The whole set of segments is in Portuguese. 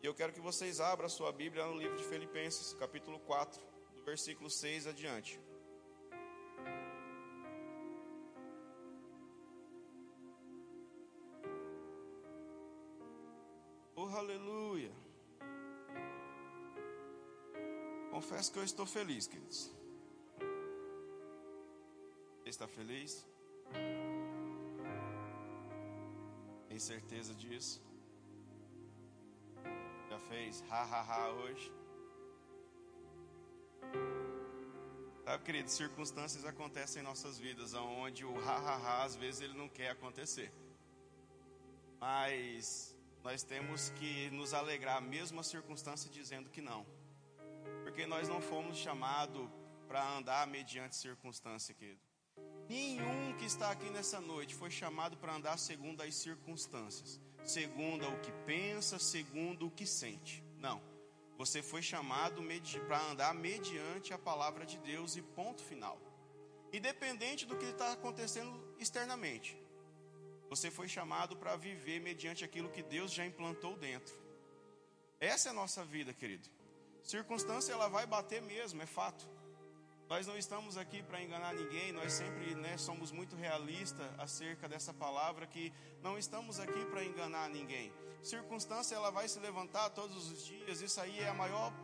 E eu quero que vocês abram a sua Bíblia no livro de Filipenses, capítulo 4, do versículo 6 adiante. Oh, aleluia. Confesso que eu estou feliz, queridos. Está feliz? Tem certeza disso? Fez ha ha ha hoje? Sabe, querido, circunstâncias acontecem em nossas vidas onde o ha ha ha às vezes ele não quer acontecer. Mas nós temos que nos alegrar mesmo a circunstância dizendo que não. Porque nós não fomos chamados para andar mediante circunstância, querido. Nenhum que está aqui nessa noite foi chamado para andar segundo as circunstâncias, segundo o que pensa, segundo o que sente. Não. Você foi chamado para andar mediante a palavra de Deus e ponto final. Independente do que está acontecendo externamente. Você foi chamado para viver mediante aquilo que Deus já implantou dentro. Essa é a nossa vida, querido. Circunstância ela vai bater mesmo, é fato. Nós não estamos aqui para enganar ninguém, nós sempre né, somos muito realistas acerca dessa palavra que não estamos aqui para enganar ninguém. Circunstância ela vai se levantar todos os dias, isso aí é a maior,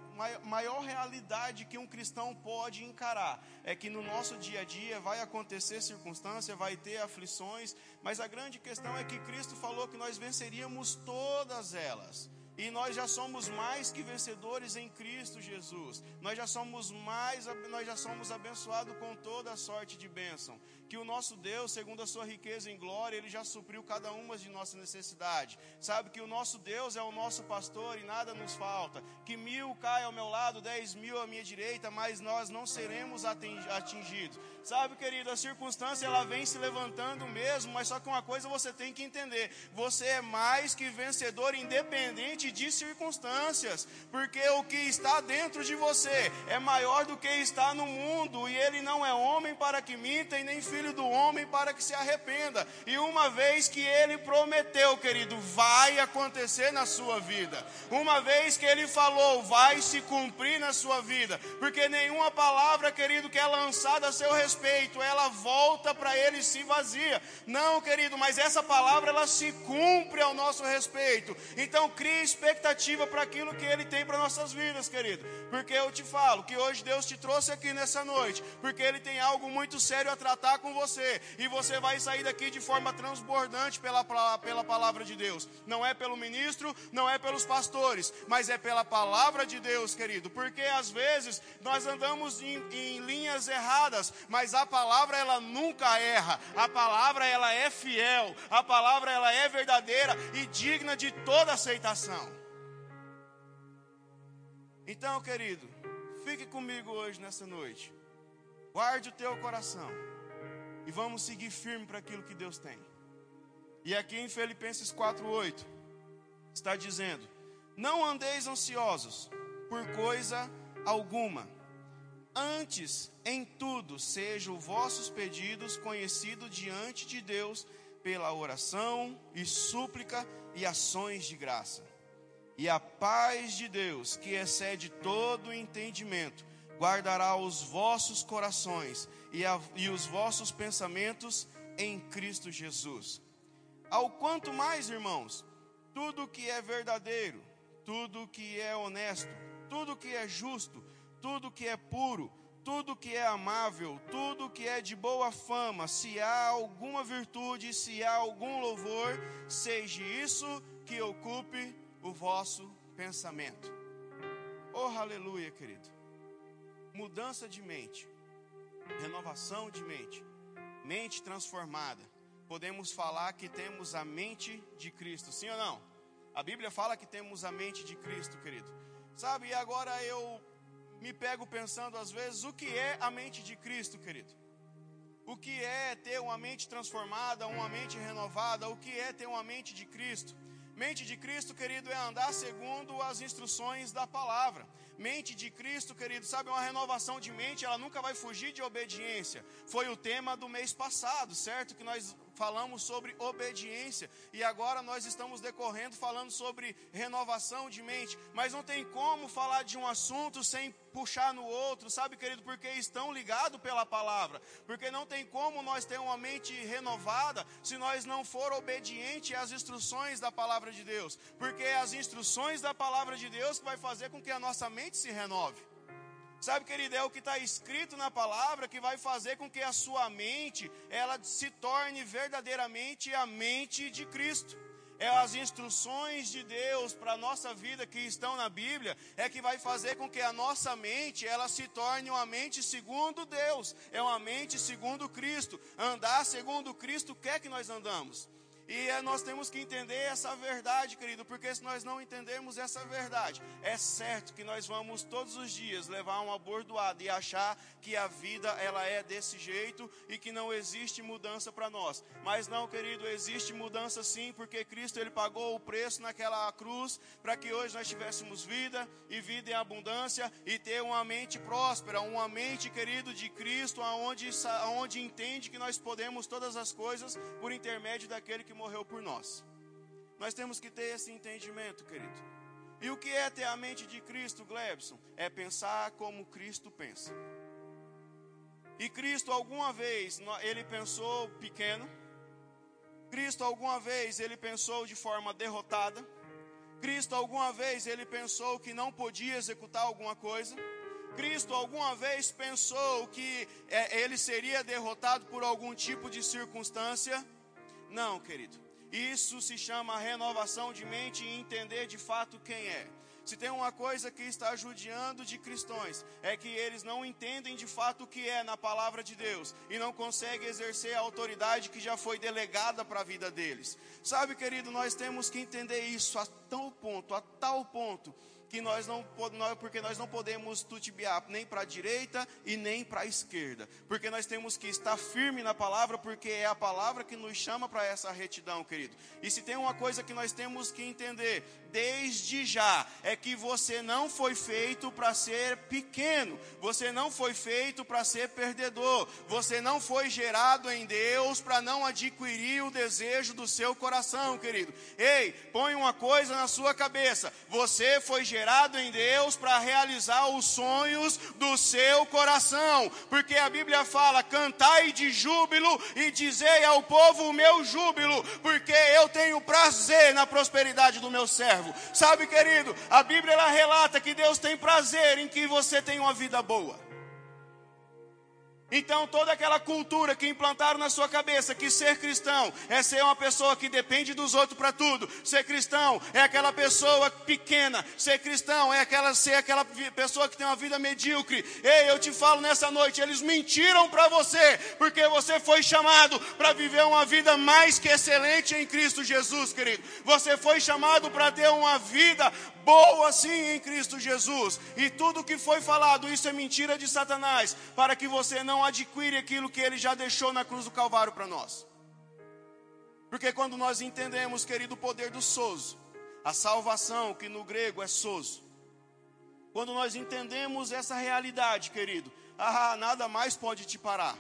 maior, realidade que um cristão pode encarar. É que no nosso dia a dia vai acontecer circunstância, vai ter aflições, mas a grande questão é que Cristo falou que nós venceríamos todas elas. E nós já somos mais que vencedores em Cristo Jesus. Nós já somos mais, nós já somos abençoados com toda a sorte de bênção. Que o nosso Deus, segundo a sua riqueza em glória, ele já supriu cada uma de nossa necessidade. Sabe que o nosso Deus é o nosso pastor e nada nos falta. Que mil cai ao meu lado, dez mil à minha direita, mas nós não seremos atingidos. Sabe, querido, a circunstância ela vem se levantando mesmo, mas só que uma coisa você tem que entender: você é mais que vencedor, independente de circunstâncias, porque o que está dentro de você é maior do que está no mundo, e ele não é homem para que minta, e nem filho do homem para que se arrependa. E uma vez que ele prometeu, querido, vai acontecer na sua vida. Uma vez que ele falou, vai se cumprir na sua vida, porque nenhuma palavra, querido, que é lançada a seu respeito respeito, ela volta para ele e se vazia. Não, querido, mas essa palavra ela se cumpre ao nosso respeito. Então crie expectativa para aquilo que ele tem para nossas vidas, querido. Porque eu te falo que hoje Deus te trouxe aqui nessa noite, porque ele tem algo muito sério a tratar com você, e você vai sair daqui de forma transbordante pela, pela palavra de Deus. Não é pelo ministro, não é pelos pastores, mas é pela palavra de Deus, querido. Porque às vezes nós andamos em, em linhas erradas, mas mas a palavra ela nunca erra. A palavra ela é fiel, a palavra ela é verdadeira e digna de toda aceitação. Então, querido, fique comigo hoje nessa noite. Guarde o teu coração e vamos seguir firme para aquilo que Deus tem. E aqui em Filipenses 4:8 está dizendo: Não andeis ansiosos por coisa alguma, Antes, em tudo, sejam vossos pedidos conhecidos diante de Deus pela oração e súplica e ações de graça. E a paz de Deus, que excede todo o entendimento, guardará os vossos corações e, a, e os vossos pensamentos em Cristo Jesus. Ao quanto mais, irmãos, tudo que é verdadeiro, tudo que é honesto, tudo que é justo, tudo que é puro, tudo que é amável, tudo que é de boa fama, se há alguma virtude, se há algum louvor, seja isso que ocupe o vosso pensamento. Oh, aleluia, querido. Mudança de mente, renovação de mente, mente transformada. Podemos falar que temos a mente de Cristo, sim ou não? A Bíblia fala que temos a mente de Cristo, querido. Sabe, e agora eu me pego pensando às vezes o que é a mente de Cristo, querido. O que é ter uma mente transformada, uma mente renovada, o que é ter uma mente de Cristo. Mente de Cristo, querido, é andar segundo as instruções da palavra. Mente de Cristo, querido, sabe, uma renovação de mente, ela nunca vai fugir de obediência. Foi o tema do mês passado, certo? Que nós falamos sobre obediência e agora nós estamos decorrendo falando sobre renovação de mente, mas não tem como falar de um assunto sem puxar no outro, sabe, querido, porque estão ligados pela palavra, porque não tem como nós ter uma mente renovada se nós não for obediente às instruções da palavra de Deus, porque é as instruções da palavra de Deus que vai fazer com que a nossa mente se renove. Sabe, querido, é o que está escrito na palavra que vai fazer com que a sua mente ela se torne verdadeiramente a mente de Cristo. É as instruções de Deus para a nossa vida que estão na Bíblia, é que vai fazer com que a nossa mente ela se torne uma mente segundo Deus, é uma mente segundo Cristo. Andar segundo Cristo quer que nós andamos. E é, nós temos que entender essa verdade, querido, porque se nós não entendermos essa verdade, é certo que nós vamos todos os dias levar uma bordoada e achar que a vida ela é desse jeito e que não existe mudança para nós. Mas não, querido, existe mudança sim, porque Cristo ele pagou o preço naquela cruz para que hoje nós tivéssemos vida e vida em abundância e ter uma mente próspera, uma mente, querido, de Cristo, aonde aonde entende que nós podemos todas as coisas por intermédio daquele que morreu por nós. Nós temos que ter esse entendimento, querido. E o que é ter a mente de Cristo, Glebson? É pensar como Cristo pensa. E Cristo alguma vez ele pensou pequeno. Cristo alguma vez ele pensou de forma derrotada. Cristo alguma vez ele pensou que não podia executar alguma coisa. Cristo alguma vez pensou que é, ele seria derrotado por algum tipo de circunstância. Não, querido. Isso se chama renovação de mente e entender de fato quem é. Se tem uma coisa que está judiando de cristãos, é que eles não entendem de fato o que é na palavra de Deus e não conseguem exercer a autoridade que já foi delegada para a vida deles. Sabe, querido, nós temos que entender isso a tal ponto, a tal ponto que nós não porque nós não podemos tutibiar nem para a direita e nem para a esquerda, porque nós temos que estar firme na palavra, porque é a palavra que nos chama para essa retidão, querido. E se tem uma coisa que nós temos que entender desde já é que você não foi feito para ser pequeno, você não foi feito para ser perdedor, você não foi gerado em Deus para não adquirir o desejo do seu coração, querido. Ei, põe uma coisa na sua cabeça: você foi gerado gerado em Deus para realizar os sonhos do seu coração, porque a Bíblia fala: cantai de júbilo e dizei ao povo o meu júbilo, porque eu tenho prazer na prosperidade do meu servo. Sabe, querido, a Bíblia ela relata que Deus tem prazer em que você tenha uma vida boa. Então, toda aquela cultura que implantaram na sua cabeça que ser cristão é ser uma pessoa que depende dos outros para tudo, ser cristão é aquela pessoa pequena, ser cristão é aquela ser aquela pessoa que tem uma vida medíocre. Ei, eu te falo nessa noite, eles mentiram para você, porque você foi chamado para viver uma vida mais que excelente em Cristo Jesus, querido. Você foi chamado para ter uma vida boa sim em Cristo Jesus. E tudo que foi falado, isso é mentira de Satanás, para que você não adquire aquilo que ele já deixou na cruz do Calvário para nós. Porque quando nós entendemos, querido, o poder do sozo, a salvação, que no grego é sozo, quando nós entendemos essa realidade, querido, ah, nada mais pode te parar.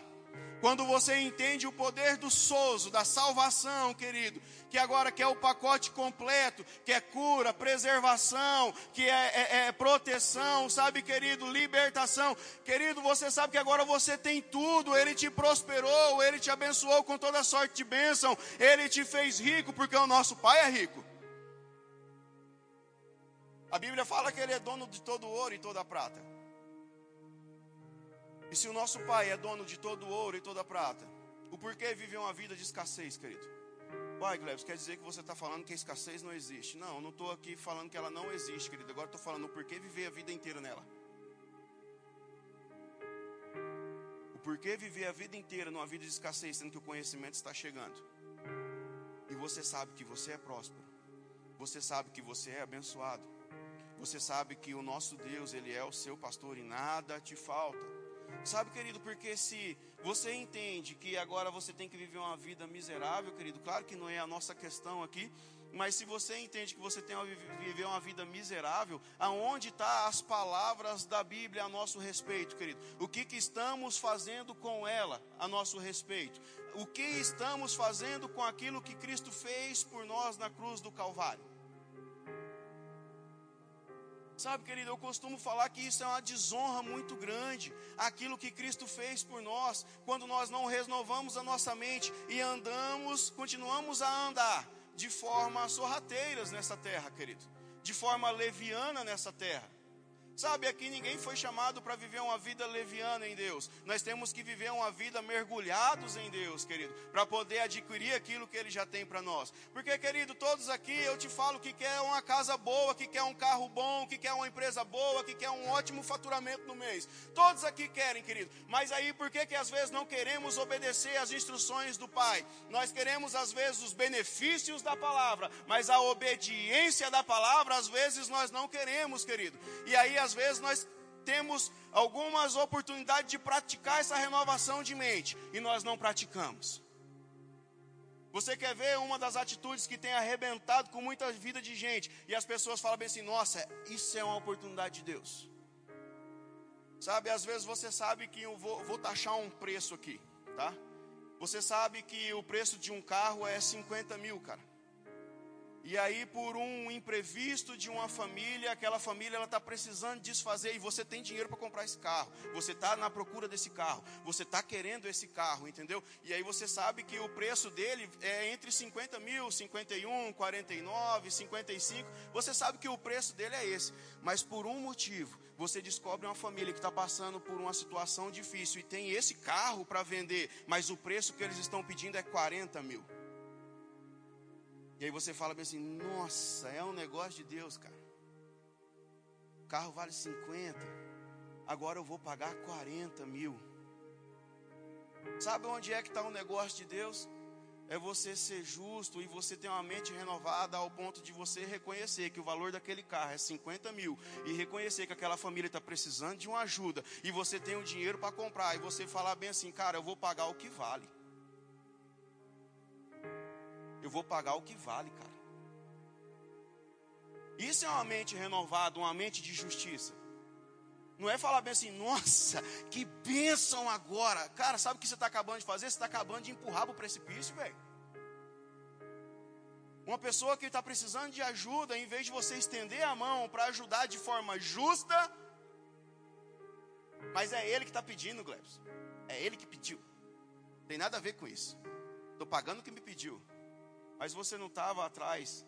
Quando você entende o poder do sozo, da salvação, querido, que agora quer o pacote completo, que é cura, preservação, que é, é, é, proteção, sabe, querido, libertação. Querido, você sabe que agora você tem tudo, Ele te prosperou, Ele te abençoou com toda sorte de bênção, Ele te fez rico, porque o nosso Pai é rico. A Bíblia fala que Ele é dono de todo ouro e toda a prata. E se o nosso Pai é dono de todo o ouro e toda a prata, o porquê viver uma vida de escassez, querido? Pai, Glebs, quer dizer que você está falando que a escassez não existe. Não, eu não estou aqui falando que ela não existe, querido. Agora estou falando o porquê viver a vida inteira nela. O porquê viver a vida inteira numa vida de escassez, sendo que o conhecimento está chegando. E você sabe que você é próspero. Você sabe que você é abençoado. Você sabe que o nosso Deus, Ele é o seu pastor e nada te falta. Sabe, querido, porque se você entende que agora você tem que viver uma vida miserável, querido, claro que não é a nossa questão aqui, Mas se você entende que você tem a viver uma vida miserável, aonde está as palavras da Bíblia a nosso respeito, querido? O que, que estamos fazendo com ela a nosso respeito? O que estamos fazendo com aquilo que Cristo fez por nós na cruz do Calvário? Sabe, querido, eu costumo falar que isso é uma desonra muito grande, aquilo que Cristo fez por nós, quando nós não renovamos a nossa mente e andamos, continuamos a andar de forma sorrateiras nessa terra, querido, de forma leviana nessa terra. Sabe, aqui ninguém foi chamado para viver uma vida leviana em Deus. Nós temos que viver uma vida mergulhados em Deus, querido, para poder adquirir aquilo que Ele já tem para nós. Porque, querido, todos aqui eu te falo que quer uma casa boa, que quer um carro bom, que quer uma empresa boa, que quer um ótimo faturamento no mês. Todos aqui querem, querido. Mas aí, por que que às vezes não queremos obedecer às instruções do Pai? Nós queremos às vezes os benefícios da palavra, mas a obediência da palavra às vezes nós não queremos, querido. E aí às vezes nós temos algumas oportunidades de praticar essa renovação de mente e nós não praticamos. Você quer ver uma das atitudes que tem arrebentado com muita vida de gente e as pessoas falam bem assim: nossa, isso é uma oportunidade de Deus. Sabe, às vezes você sabe que eu vou, vou taxar um preço aqui, tá? Você sabe que o preço de um carro é 50 mil, cara. E aí, por um imprevisto de uma família, aquela família ela está precisando desfazer e você tem dinheiro para comprar esse carro. Você está na procura desse carro. Você está querendo esse carro, entendeu? E aí você sabe que o preço dele é entre 50 mil, 51, 49, 55. Você sabe que o preço dele é esse. Mas por um motivo, você descobre uma família que está passando por uma situação difícil e tem esse carro para vender, mas o preço que eles estão pedindo é 40 mil. E aí você fala bem assim: nossa, é um negócio de Deus, cara. O carro vale 50, agora eu vou pagar 40 mil. Sabe onde é que está o negócio de Deus? É você ser justo e você ter uma mente renovada ao ponto de você reconhecer que o valor daquele carro é 50 mil e reconhecer que aquela família está precisando de uma ajuda e você tem o dinheiro para comprar e você falar bem assim, cara, eu vou pagar o que vale eu vou pagar o que vale, cara. Isso é uma mente renovada, uma mente de justiça. Não é falar bem assim, nossa, que bênção agora. Cara, sabe o que você está acabando de fazer? Você está acabando de empurrar para o precipício, velho. Uma pessoa que está precisando de ajuda, em vez de você estender a mão para ajudar de forma justa, mas é ele que está pedindo, Glebs. É ele que pediu. Tem nada a ver com isso. Estou pagando o que me pediu. Mas você não estava atrás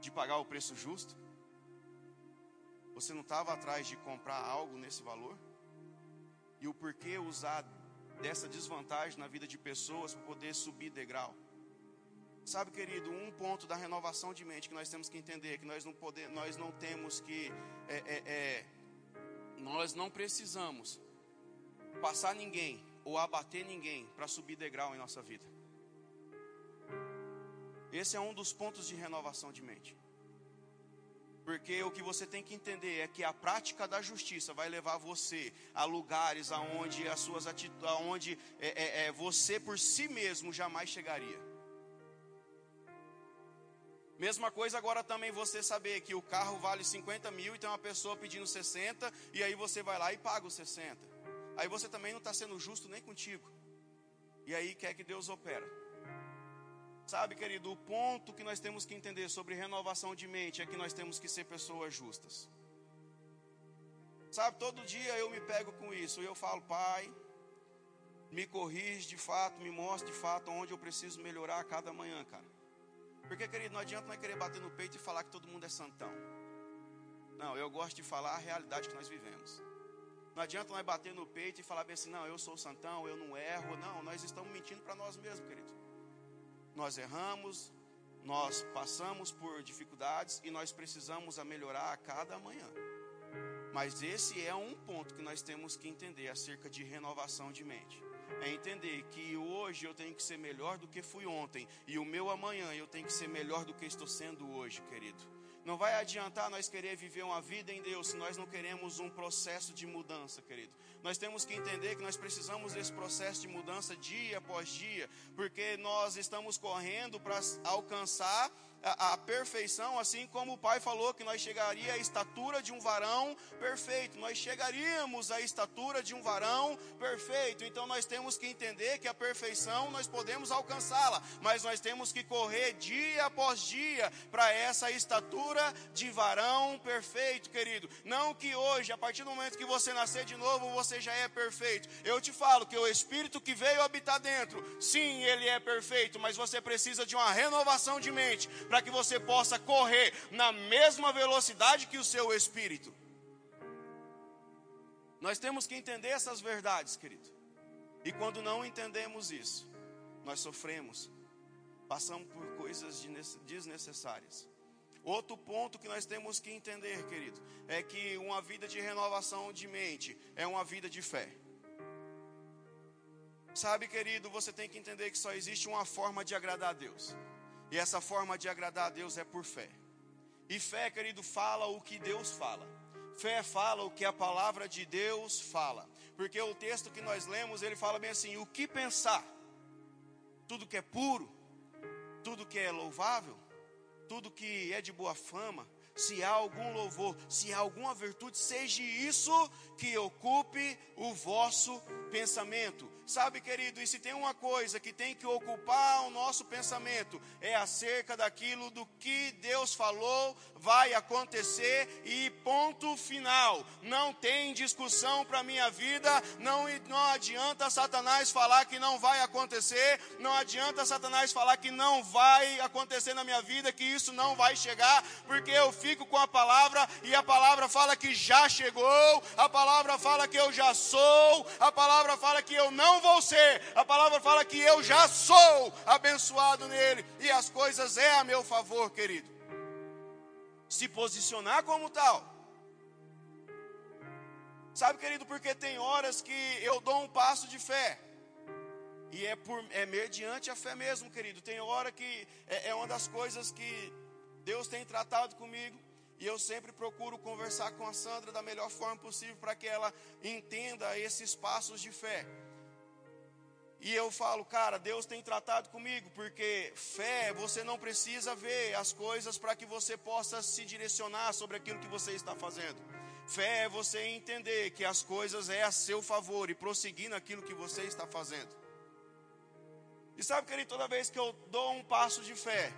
de pagar o preço justo? Você não estava atrás de comprar algo nesse valor? E o porquê usar dessa desvantagem na vida de pessoas para poder subir degrau? Sabe, querido, um ponto da renovação de mente que nós temos que entender é que nós não podemos, nós não temos que, é, é, é, nós não precisamos passar ninguém ou abater ninguém para subir degrau em nossa vida. Esse é um dos pontos de renovação de mente. Porque o que você tem que entender é que a prática da justiça vai levar você a lugares aonde as suas atitudes, aonde é, é, é, você por si mesmo jamais chegaria. Mesma coisa agora também você saber que o carro vale 50 mil e tem uma pessoa pedindo 60 e aí você vai lá e paga os 60. Aí você também não está sendo justo nem contigo. E aí quer que Deus opera. Sabe, querido, o ponto que nós temos que entender sobre renovação de mente é que nós temos que ser pessoas justas. Sabe, todo dia eu me pego com isso e eu falo, Pai, me corrige de fato, me mostre de fato onde eu preciso melhorar a cada manhã, cara. Porque, querido, não adianta nós querer bater no peito e falar que todo mundo é santão. Não, eu gosto de falar a realidade que nós vivemos. Não adianta nós bater no peito e falar bem assim, não, eu sou santão, eu não erro. Não, nós estamos mentindo para nós mesmos, querido nós erramos, nós passamos por dificuldades e nós precisamos a melhorar a cada manhã. Mas esse é um ponto que nós temos que entender acerca de renovação de mente. É entender que hoje eu tenho que ser melhor do que fui ontem e o meu amanhã eu tenho que ser melhor do que estou sendo hoje, querido. Não vai adiantar nós querer viver uma vida em Deus se nós não queremos um processo de mudança, querido. Nós temos que entender que nós precisamos desse processo de mudança dia após dia, porque nós estamos correndo para alcançar a, a, perfeição, assim como o pai falou que nós chegaria à estatura de um varão perfeito. Nós chegaríamos à estatura de um varão perfeito. Então nós temos que entender que a perfeição nós podemos alcançá-la, mas nós temos que correr dia após dia para essa estatura de varão perfeito, querido. Não que hoje, a partir do momento que você nascer de novo, você já é perfeito. Eu te falo que o espírito que veio habitar dentro, sim, ele é perfeito, mas você precisa de uma renovação de mente para que você possa correr na mesma velocidade que o seu espírito. Nós temos que entender essas verdades, querido. E quando não entendemos isso, nós sofremos, passamos por coisas desnecessárias. Outro ponto que nós temos que entender, querido, é que uma vida de renovação de mente é uma vida de fé. Sabe, querido, você tem que entender que só existe uma forma de agradar a Deus. E essa forma de agradar a Deus é por fé. E fé, querido, fala o que Deus fala. Fé fala o que a palavra de Deus fala. Porque o texto que nós lemos, ele fala bem assim: o que pensar? Tudo que é puro, tudo que é louvável, tudo que é de boa fama, se há algum louvor, se há alguma virtude, seja isso que ocupe o vosso pensamento. Sabe, querido, e se tem uma coisa que tem que ocupar o nosso pensamento, é acerca daquilo do que Deus falou vai acontecer e ponto final. Não tem discussão para minha vida, não, não adianta Satanás falar que não vai acontecer, não adianta Satanás falar que não vai acontecer na minha vida, que isso não vai chegar, porque eu fico com a palavra e a palavra fala que já chegou, a palavra fala que eu já sou, a palavra fala que eu não vou ser, a palavra fala que eu já sou abençoado nele e as coisas é a meu favor, querido. Se posicionar como tal. Sabe, querido, porque tem horas que eu dou um passo de fé. E é, por, é mediante a fé mesmo, querido. Tem hora que é, é uma das coisas que Deus tem tratado comigo. E eu sempre procuro conversar com a Sandra da melhor forma possível para que ela entenda esses passos de fé. E eu falo, cara, Deus tem tratado comigo, porque fé, você não precisa ver as coisas para que você possa se direcionar sobre aquilo que você está fazendo. Fé é você entender que as coisas é a seu favor e prosseguir naquilo que você está fazendo. E sabe, querido, toda vez que eu dou um passo de fé,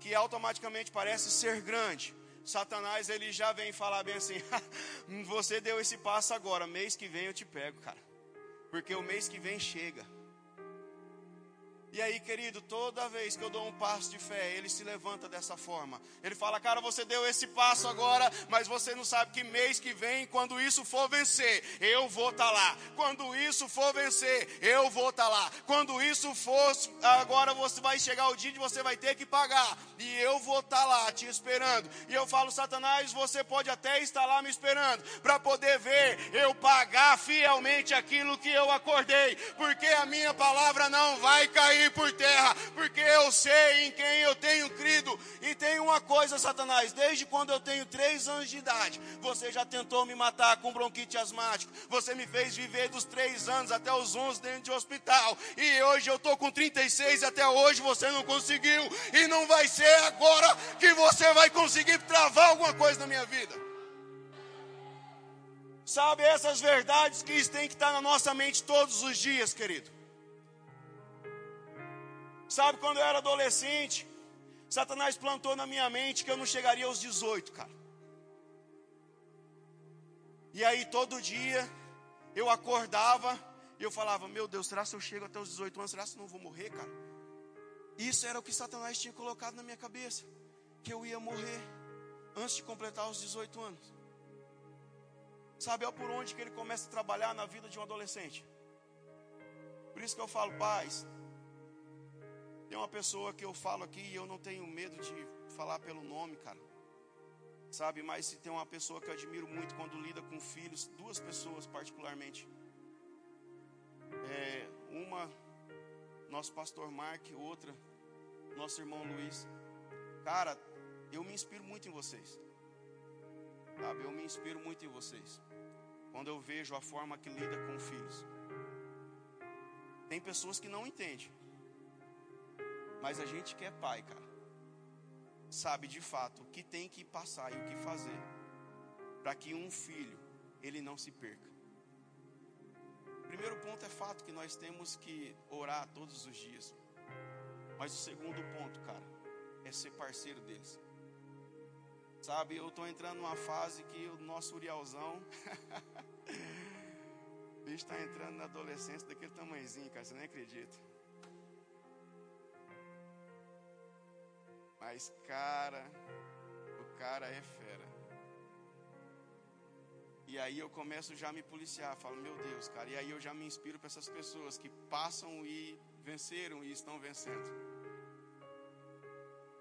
que automaticamente parece ser grande, Satanás ele já vem falar bem assim: você deu esse passo agora, mês que vem eu te pego, cara, porque o mês que vem chega. E aí, querido, toda vez que eu dou um passo de fé, ele se levanta dessa forma. Ele fala: Cara, você deu esse passo agora, mas você não sabe que mês que vem, quando isso for vencer, eu vou estar tá lá. Quando isso for vencer, eu vou estar tá lá. Quando isso for, agora você vai chegar o dia de você vai ter que pagar, e eu vou estar tá lá te esperando. E eu falo: Satanás, você pode até estar lá me esperando, para poder ver eu pagar fielmente aquilo que eu acordei, porque a minha palavra não vai cair cair por terra, porque eu sei em quem eu tenho crido. E tem uma coisa, Satanás: desde quando eu tenho três anos de idade, você já tentou me matar com bronquite asmático. Você me fez viver dos três anos até os onze dentro de hospital. E hoje eu estou com 36 e até hoje você não conseguiu. E não vai ser agora que você vai conseguir travar alguma coisa na minha vida. Sabe essas verdades que têm que estar na nossa mente todos os dias, querido. Sabe quando eu era adolescente, Satanás plantou na minha mente que eu não chegaria aos 18, cara. E aí todo dia eu acordava e eu falava: Meu Deus, será que eu chego até os 18 anos? Será que eu não vou morrer, cara? Isso era o que Satanás tinha colocado na minha cabeça: que eu ia morrer antes de completar os 18 anos. Sabe, é por onde que ele começa a trabalhar na vida de um adolescente. Por isso que eu falo, paz, tem uma pessoa que eu falo aqui e eu não tenho medo de falar pelo nome, cara. Sabe, mas se tem uma pessoa que eu admiro muito quando lida com filhos, duas pessoas particularmente. É, uma, nosso pastor Mark, outra, nosso irmão Luiz. Cara, eu me inspiro muito em vocês. Sabe, eu me inspiro muito em vocês. Quando eu vejo a forma que lida com filhos. Tem pessoas que não entendem. Mas a gente que é pai, cara, sabe de fato o que tem que passar e o que fazer para que um filho ele não se perca. Primeiro ponto é fato que nós temos que orar todos os dias. Mas o segundo ponto, cara, é ser parceiro deles. Sabe, eu estou entrando numa fase que o nosso Urielzão. o bicho está entrando na adolescência daquele tamanhozinho, cara, você nem acredita. Mas, cara, o cara é fera. E aí eu começo já a me policiar, falo, meu Deus, cara. E aí eu já me inspiro para essas pessoas que passam e venceram e estão vencendo.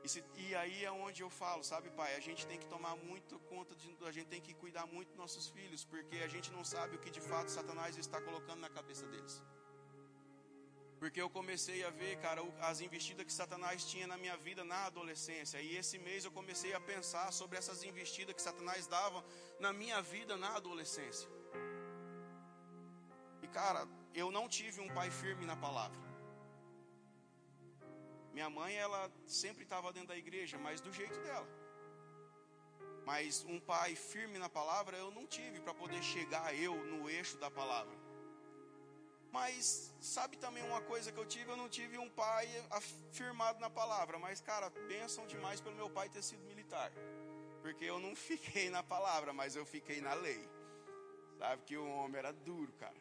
E, se, e, aí é onde eu falo, sabe, pai? A gente tem que tomar muito conta, de, a gente tem que cuidar muito dos nossos filhos, porque a gente não sabe o que de fato Satanás está colocando na cabeça deles. Porque eu comecei a ver, cara, as investidas que Satanás tinha na minha vida na adolescência. E esse mês eu comecei a pensar sobre essas investidas que Satanás dava na minha vida na adolescência. E cara, eu não tive um pai firme na palavra. Minha mãe, ela sempre estava dentro da igreja, mas do jeito dela. Mas um pai firme na palavra eu não tive para poder chegar eu no eixo da palavra. Mas sabe também uma coisa que eu tive? Eu não tive um pai afirmado na palavra. Mas, cara, pensam demais pelo meu pai ter sido militar. Porque eu não fiquei na palavra, mas eu fiquei na lei. Sabe que o homem era duro, cara.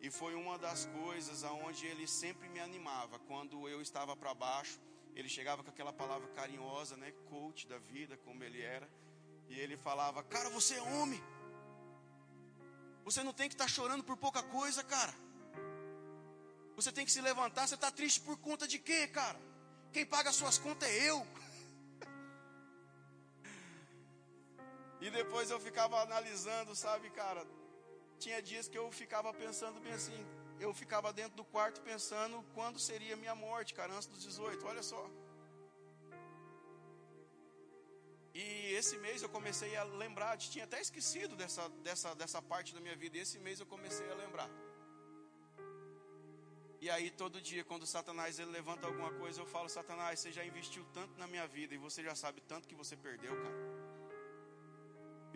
E foi uma das coisas aonde ele sempre me animava. Quando eu estava para baixo, ele chegava com aquela palavra carinhosa, né? Coach da vida, como ele era. E ele falava: Cara, você é homem. Você não tem que estar tá chorando por pouca coisa, cara. Você tem que se levantar. Você está triste por conta de quê, cara? Quem paga as suas contas é eu. E depois eu ficava analisando, sabe, cara? Tinha dias que eu ficava pensando bem assim. Eu ficava dentro do quarto pensando quando seria minha morte, cara, antes dos 18. Olha só. E esse mês eu comecei a lembrar, tinha até esquecido dessa, dessa, dessa parte da minha vida. E esse mês eu comecei a lembrar. E aí todo dia, quando Satanás ele levanta alguma coisa, eu falo, Satanás, você já investiu tanto na minha vida e você já sabe tanto que você perdeu, cara.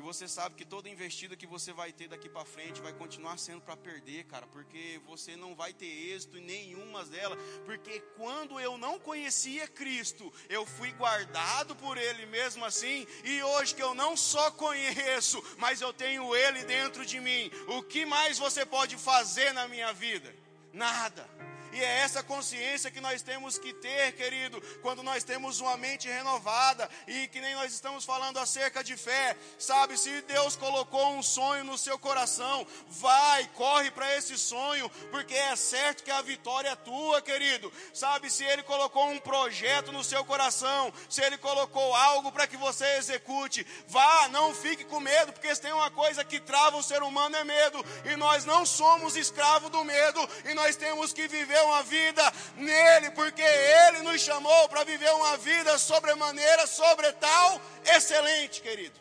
E você sabe que toda investida que você vai ter daqui para frente vai continuar sendo para perder, cara, porque você não vai ter êxito em nenhuma delas. Porque quando eu não conhecia Cristo, eu fui guardado por Ele mesmo assim. E hoje que eu não só conheço, mas eu tenho Ele dentro de mim, o que mais você pode fazer na minha vida? Nada. E é essa consciência que nós temos que ter, querido, quando nós temos uma mente renovada e que nem nós estamos falando acerca de fé. Sabe, se Deus colocou um sonho no seu coração, vai, corre para esse sonho, porque é certo que a vitória é tua, querido. Sabe, se Ele colocou um projeto no seu coração, se Ele colocou algo para que você execute, vá, não fique com medo, porque se tem uma coisa que trava o ser humano é medo, e nós não somos escravos do medo, e nós temos que viver viver uma vida nele, porque ele nos chamou para viver uma vida sobremaneira, sobre tal, excelente, querido.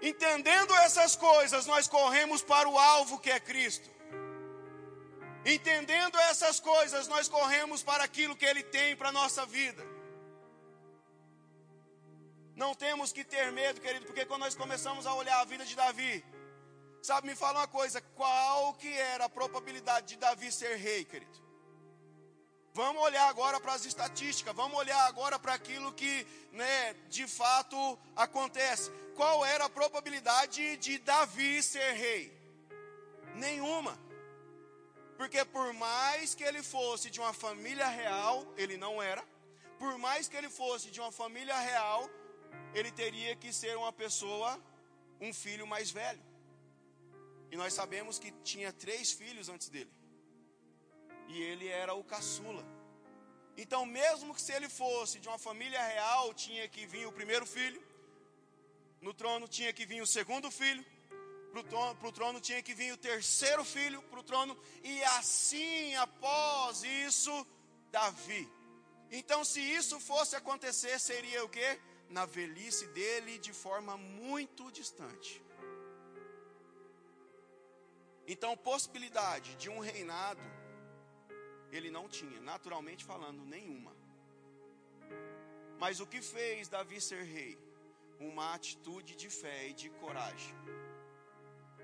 Entendendo essas coisas, nós corremos para o alvo que é Cristo. Entendendo essas coisas, nós corremos para aquilo que Ele tem para a nossa vida. Não temos que ter medo, querido, porque quando nós começamos a olhar a vida de Davi, Sabe, me fala uma coisa, qual que era a probabilidade de Davi ser rei, querido? Vamos olhar agora para as estatísticas, vamos olhar agora para aquilo que, né, de fato acontece. Qual era a probabilidade de Davi ser rei? Nenhuma. Porque por mais que ele fosse de uma família real, ele não era. Por mais que ele fosse de uma família real, ele teria que ser uma pessoa, um filho mais velho. E nós sabemos que tinha três filhos antes dele. E ele era o caçula. Então, mesmo que se ele fosse de uma família real, tinha que vir o primeiro filho. No trono tinha que vir o segundo filho. Para o trono, trono tinha que vir o terceiro filho para o trono. E assim, após isso, Davi. Então, se isso fosse acontecer, seria o quê? Na velhice dele, de forma muito distante. Então, possibilidade de um reinado, ele não tinha, naturalmente falando, nenhuma. Mas o que fez Davi ser rei? Uma atitude de fé e de coragem,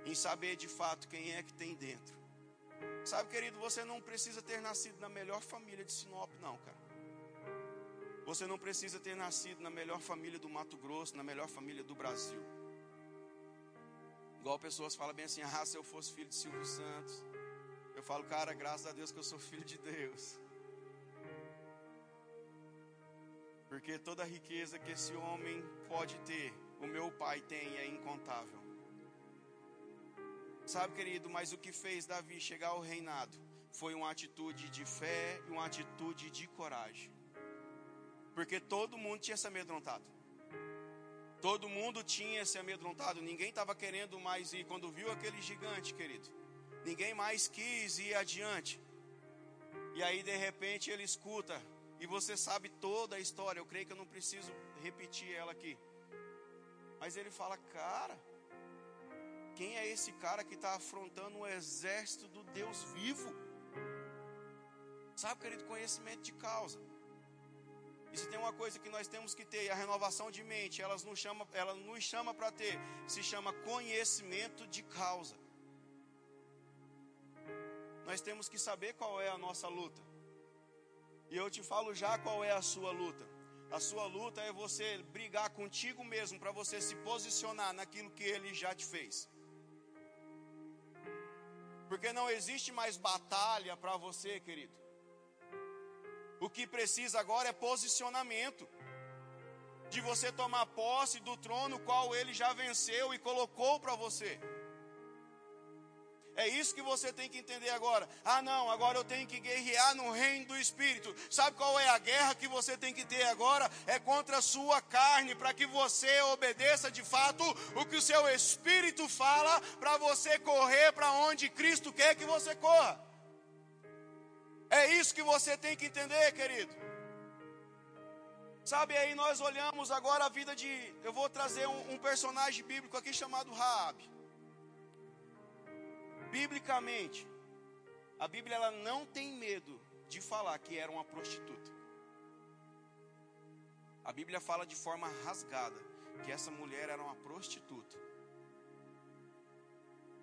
em saber de fato quem é que tem dentro. Sabe, querido, você não precisa ter nascido na melhor família de Sinop, não, cara. Você não precisa ter nascido na melhor família do Mato Grosso, na melhor família do Brasil. Igual pessoas falam bem assim: ah, se eu fosse filho de Silvio Santos. Eu falo, cara, graças a Deus que eu sou filho de Deus. Porque toda a riqueza que esse homem pode ter, o meu pai tem e é incontável. Sabe, querido, mas o que fez Davi chegar ao reinado foi uma atitude de fé e uma atitude de coragem. Porque todo mundo tinha se amedrontado. Todo mundo tinha se amedrontado, ninguém estava querendo mais ir. Quando viu aquele gigante, querido, ninguém mais quis ir adiante. E aí, de repente, ele escuta, e você sabe toda a história. Eu creio que eu não preciso repetir ela aqui. Mas ele fala, cara, quem é esse cara que está afrontando o exército do Deus vivo? Sabe, querido, conhecimento de causa. E se tem uma coisa que nós temos que ter, a renovação de mente, ela nos chama, ela nos chama para ter, se chama conhecimento de causa. Nós temos que saber qual é a nossa luta. E eu te falo já qual é a sua luta. A sua luta é você brigar contigo mesmo para você se posicionar naquilo que ele já te fez. Porque não existe mais batalha para você, querido. O que precisa agora é posicionamento. De você tomar posse do trono qual ele já venceu e colocou para você. É isso que você tem que entender agora. Ah, não, agora eu tenho que guerrear no reino do Espírito. Sabe qual é a guerra que você tem que ter agora? É contra a sua carne, para que você obedeça de fato o que o seu Espírito fala, para você correr para onde Cristo quer que você corra. É isso que você tem que entender, querido. Sabe, aí nós olhamos agora a vida de. Eu vou trazer um, um personagem bíblico aqui chamado Raab. Biblicamente, a Bíblia ela não tem medo de falar que era uma prostituta. A Bíblia fala de forma rasgada que essa mulher era uma prostituta.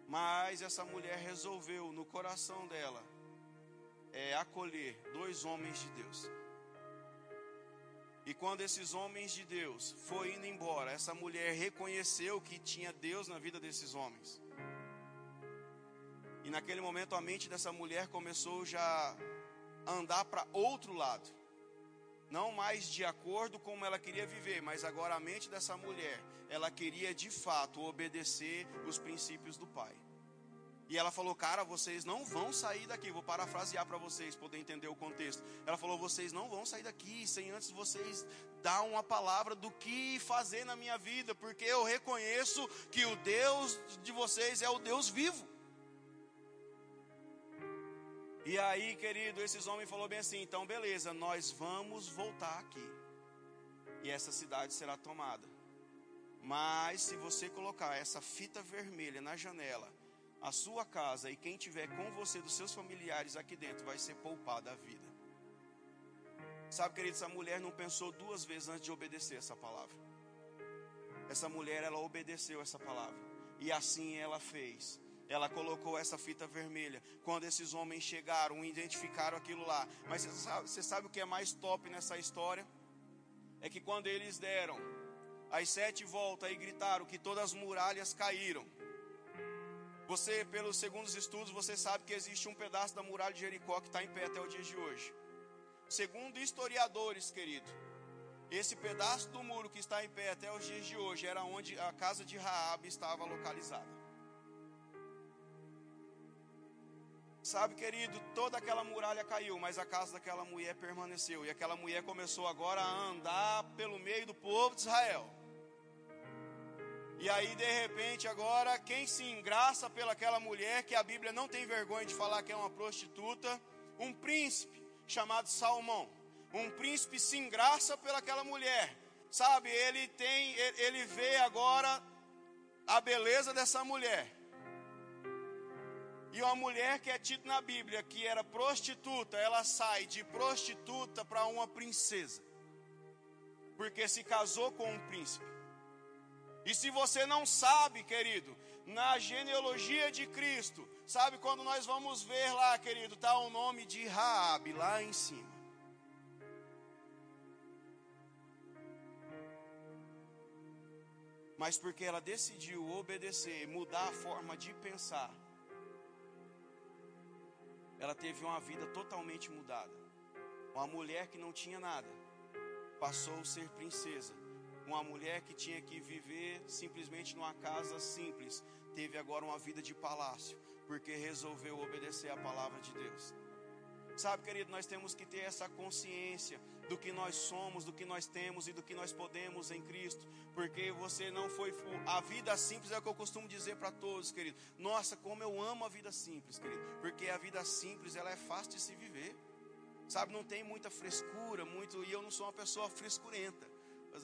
Mas essa mulher resolveu no coração dela é, acolher dois homens de Deus. E quando esses homens de Deus foram indo embora, essa mulher reconheceu que tinha Deus na vida desses homens. E naquele momento a mente dessa mulher começou já a andar para outro lado. Não mais de acordo com como ela queria viver, mas agora a mente dessa mulher, ela queria de fato obedecer os princípios do Pai. E ela falou: Cara, vocês não vão sair daqui. Vou parafrasear para vocês poderem entender o contexto. Ela falou: Vocês não vão sair daqui sem antes vocês dar uma palavra do que fazer na minha vida, porque eu reconheço que o Deus de vocês é o Deus vivo. E aí, querido, esses homens falou bem assim: Então, beleza, nós vamos voltar aqui. E essa cidade será tomada. Mas se você colocar essa fita vermelha na janela, a sua casa e quem tiver com você, dos seus familiares aqui dentro, vai ser poupada a vida. Sabe, querido, essa mulher não pensou duas vezes antes de obedecer essa palavra. Essa mulher, ela obedeceu essa palavra. E assim ela fez. Ela colocou essa fita vermelha. Quando esses homens chegaram, identificaram aquilo lá. Mas você sabe, você sabe o que é mais top nessa história? É que quando eles deram as sete voltas e gritaram que todas as muralhas caíram você, pelos segundos estudos, você sabe que existe um pedaço da muralha de Jericó que está em pé até o dia de hoje. Segundo historiadores, querido, esse pedaço do muro que está em pé até os dias de hoje era onde a casa de Raab estava localizada. Sabe, querido, toda aquela muralha caiu, mas a casa daquela mulher permaneceu. E aquela mulher começou agora a andar pelo meio do povo de Israel. E aí, de repente, agora, quem se engraça pelaquela mulher, que a Bíblia não tem vergonha de falar que é uma prostituta, um príncipe chamado Salomão. Um príncipe se engraça pelaquela mulher. Sabe, ele tem, ele vê agora a beleza dessa mulher. E uma mulher que é tida na Bíblia, que era prostituta, ela sai de prostituta para uma princesa. Porque se casou com um príncipe. E se você não sabe, querido, na genealogia de Cristo, sabe quando nós vamos ver lá, querido, está o nome de Raabe lá em cima. Mas porque ela decidiu obedecer, mudar a forma de pensar, ela teve uma vida totalmente mudada. Uma mulher que não tinha nada, passou a ser princesa uma mulher que tinha que viver simplesmente numa casa simples, teve agora uma vida de palácio, porque resolveu obedecer a palavra de Deus. Sabe, querido, nós temos que ter essa consciência do que nós somos, do que nós temos e do que nós podemos em Cristo, porque você não foi. A vida simples é o que eu costumo dizer para todos, querido. Nossa, como eu amo a vida simples, querido, porque a vida simples ela é fácil de se viver, sabe? Não tem muita frescura, muito. E eu não sou uma pessoa frescurenta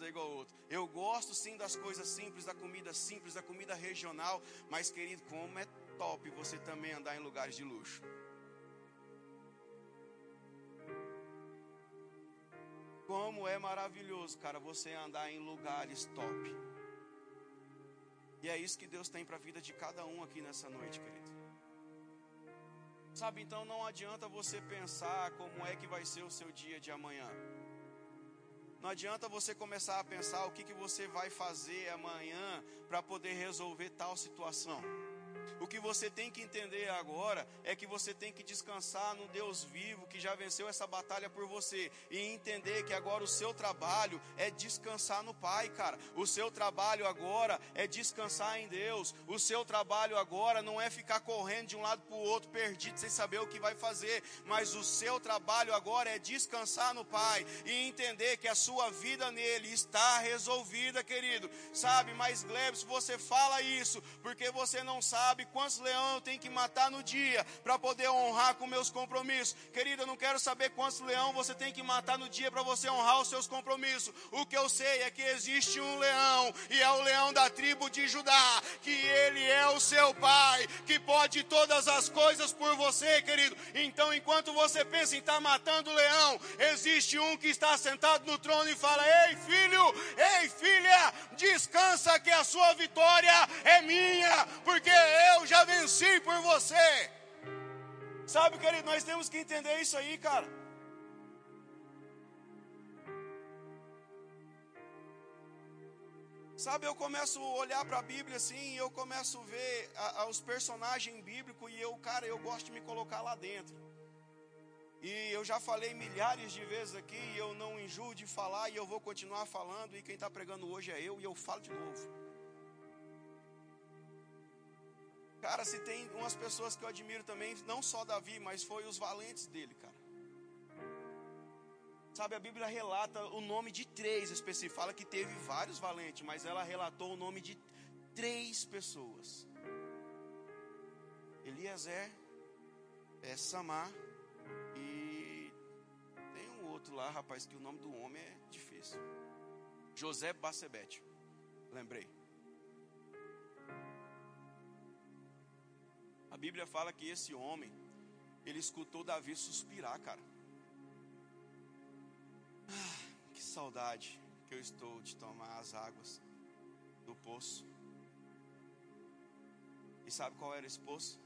fazer igual outro. Eu gosto sim das coisas simples, da comida simples, da comida regional, mas querido, como é top você também andar em lugares de luxo. Como é maravilhoso, cara, você andar em lugares top. E é isso que Deus tem para a vida de cada um aqui nessa noite, querido. Sabe, então não adianta você pensar como é que vai ser o seu dia de amanhã. Não adianta você começar a pensar o que, que você vai fazer amanhã para poder resolver tal situação. O que você tem que entender agora é que você tem que descansar no Deus vivo que já venceu essa batalha por você e entender que agora o seu trabalho é descansar no Pai, cara. O seu trabalho agora é descansar em Deus. O seu trabalho agora não é ficar correndo de um lado para o outro perdido sem saber o que vai fazer, mas o seu trabalho agora é descansar no Pai e entender que a sua vida nele está resolvida, querido. Sabe, mas Glebs, você fala isso porque você não sabe sabe quantos leões eu tenho que matar no dia para poder honrar com meus compromissos. Querida, eu não quero saber quantos leões você tem que matar no dia para você honrar os seus compromissos. O que eu sei é que existe um leão, e é o leão da tribo de Judá, que ele é o seu pai, que pode todas as coisas por você, querido. Então, enquanto você pensa em estar tá matando o leão, existe um que está sentado no trono e fala: Ei, filho, ei, filha, descansa que a sua vitória é minha, porque eu já venci por você. Sabe, querido, nós temos que entender isso aí, cara. Sabe, eu começo a olhar para a Bíblia assim, e eu começo a ver a, a, os personagens bíblicos e eu, cara, eu gosto de me colocar lá dentro. E eu já falei milhares de vezes aqui, e eu não enjoo de falar, e eu vou continuar falando, e quem está pregando hoje é eu, e eu falo de novo. Cara, se tem umas pessoas que eu admiro também, não só Davi, mas foi os valentes dele, cara. Sabe, a Bíblia relata o nome de três específicos. Fala que teve vários valentes, mas ela relatou o nome de três pessoas: Eliezer, é, Samar e tem um outro lá, rapaz, que o nome do homem é difícil. José Bacebete. Lembrei. A Bíblia fala que esse homem, ele escutou Davi suspirar, cara. Ah, que saudade que eu estou de tomar as águas do poço. E sabe qual era esse poço?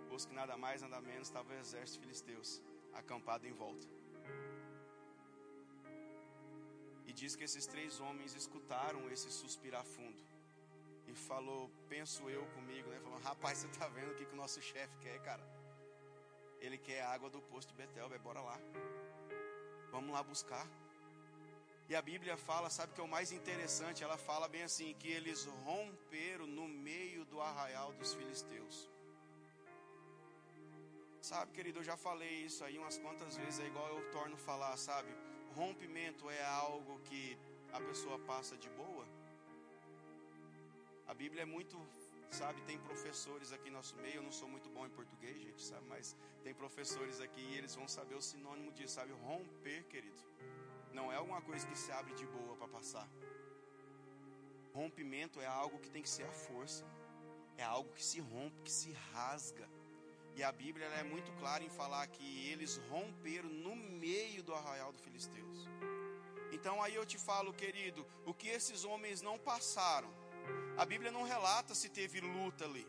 O poço que nada mais, nada menos estava o exército filisteus acampado em volta. E diz que esses três homens escutaram esse suspirar fundo e falou, penso eu comigo, né? Falou, rapaz, você tá vendo o que, que o nosso chefe quer, cara? Ele quer a água do poço de Betel, vai, bora lá. Vamos lá buscar. E a Bíblia fala, sabe o que é o mais interessante? Ela fala bem assim: que eles romperam no meio do arraial dos filisteus. Sabe, querido, eu já falei isso aí umas quantas vezes, é igual eu torno falar, sabe? Rompimento é algo que a pessoa passa de boa. A Bíblia é muito sabe, tem professores aqui no nosso meio, eu não sou muito bom em português, gente, sabe, mas tem professores aqui e eles vão saber o sinônimo disso, sabe? Romper, querido. Não é alguma coisa que se abre de boa para passar. Rompimento é algo que tem que ser a força. É algo que se rompe, que se rasga. E a Bíblia é muito clara em falar que eles romperam no meio do arraial do Filisteus. Então aí eu te falo, querido, o que esses homens não passaram. A Bíblia não relata se teve luta ali.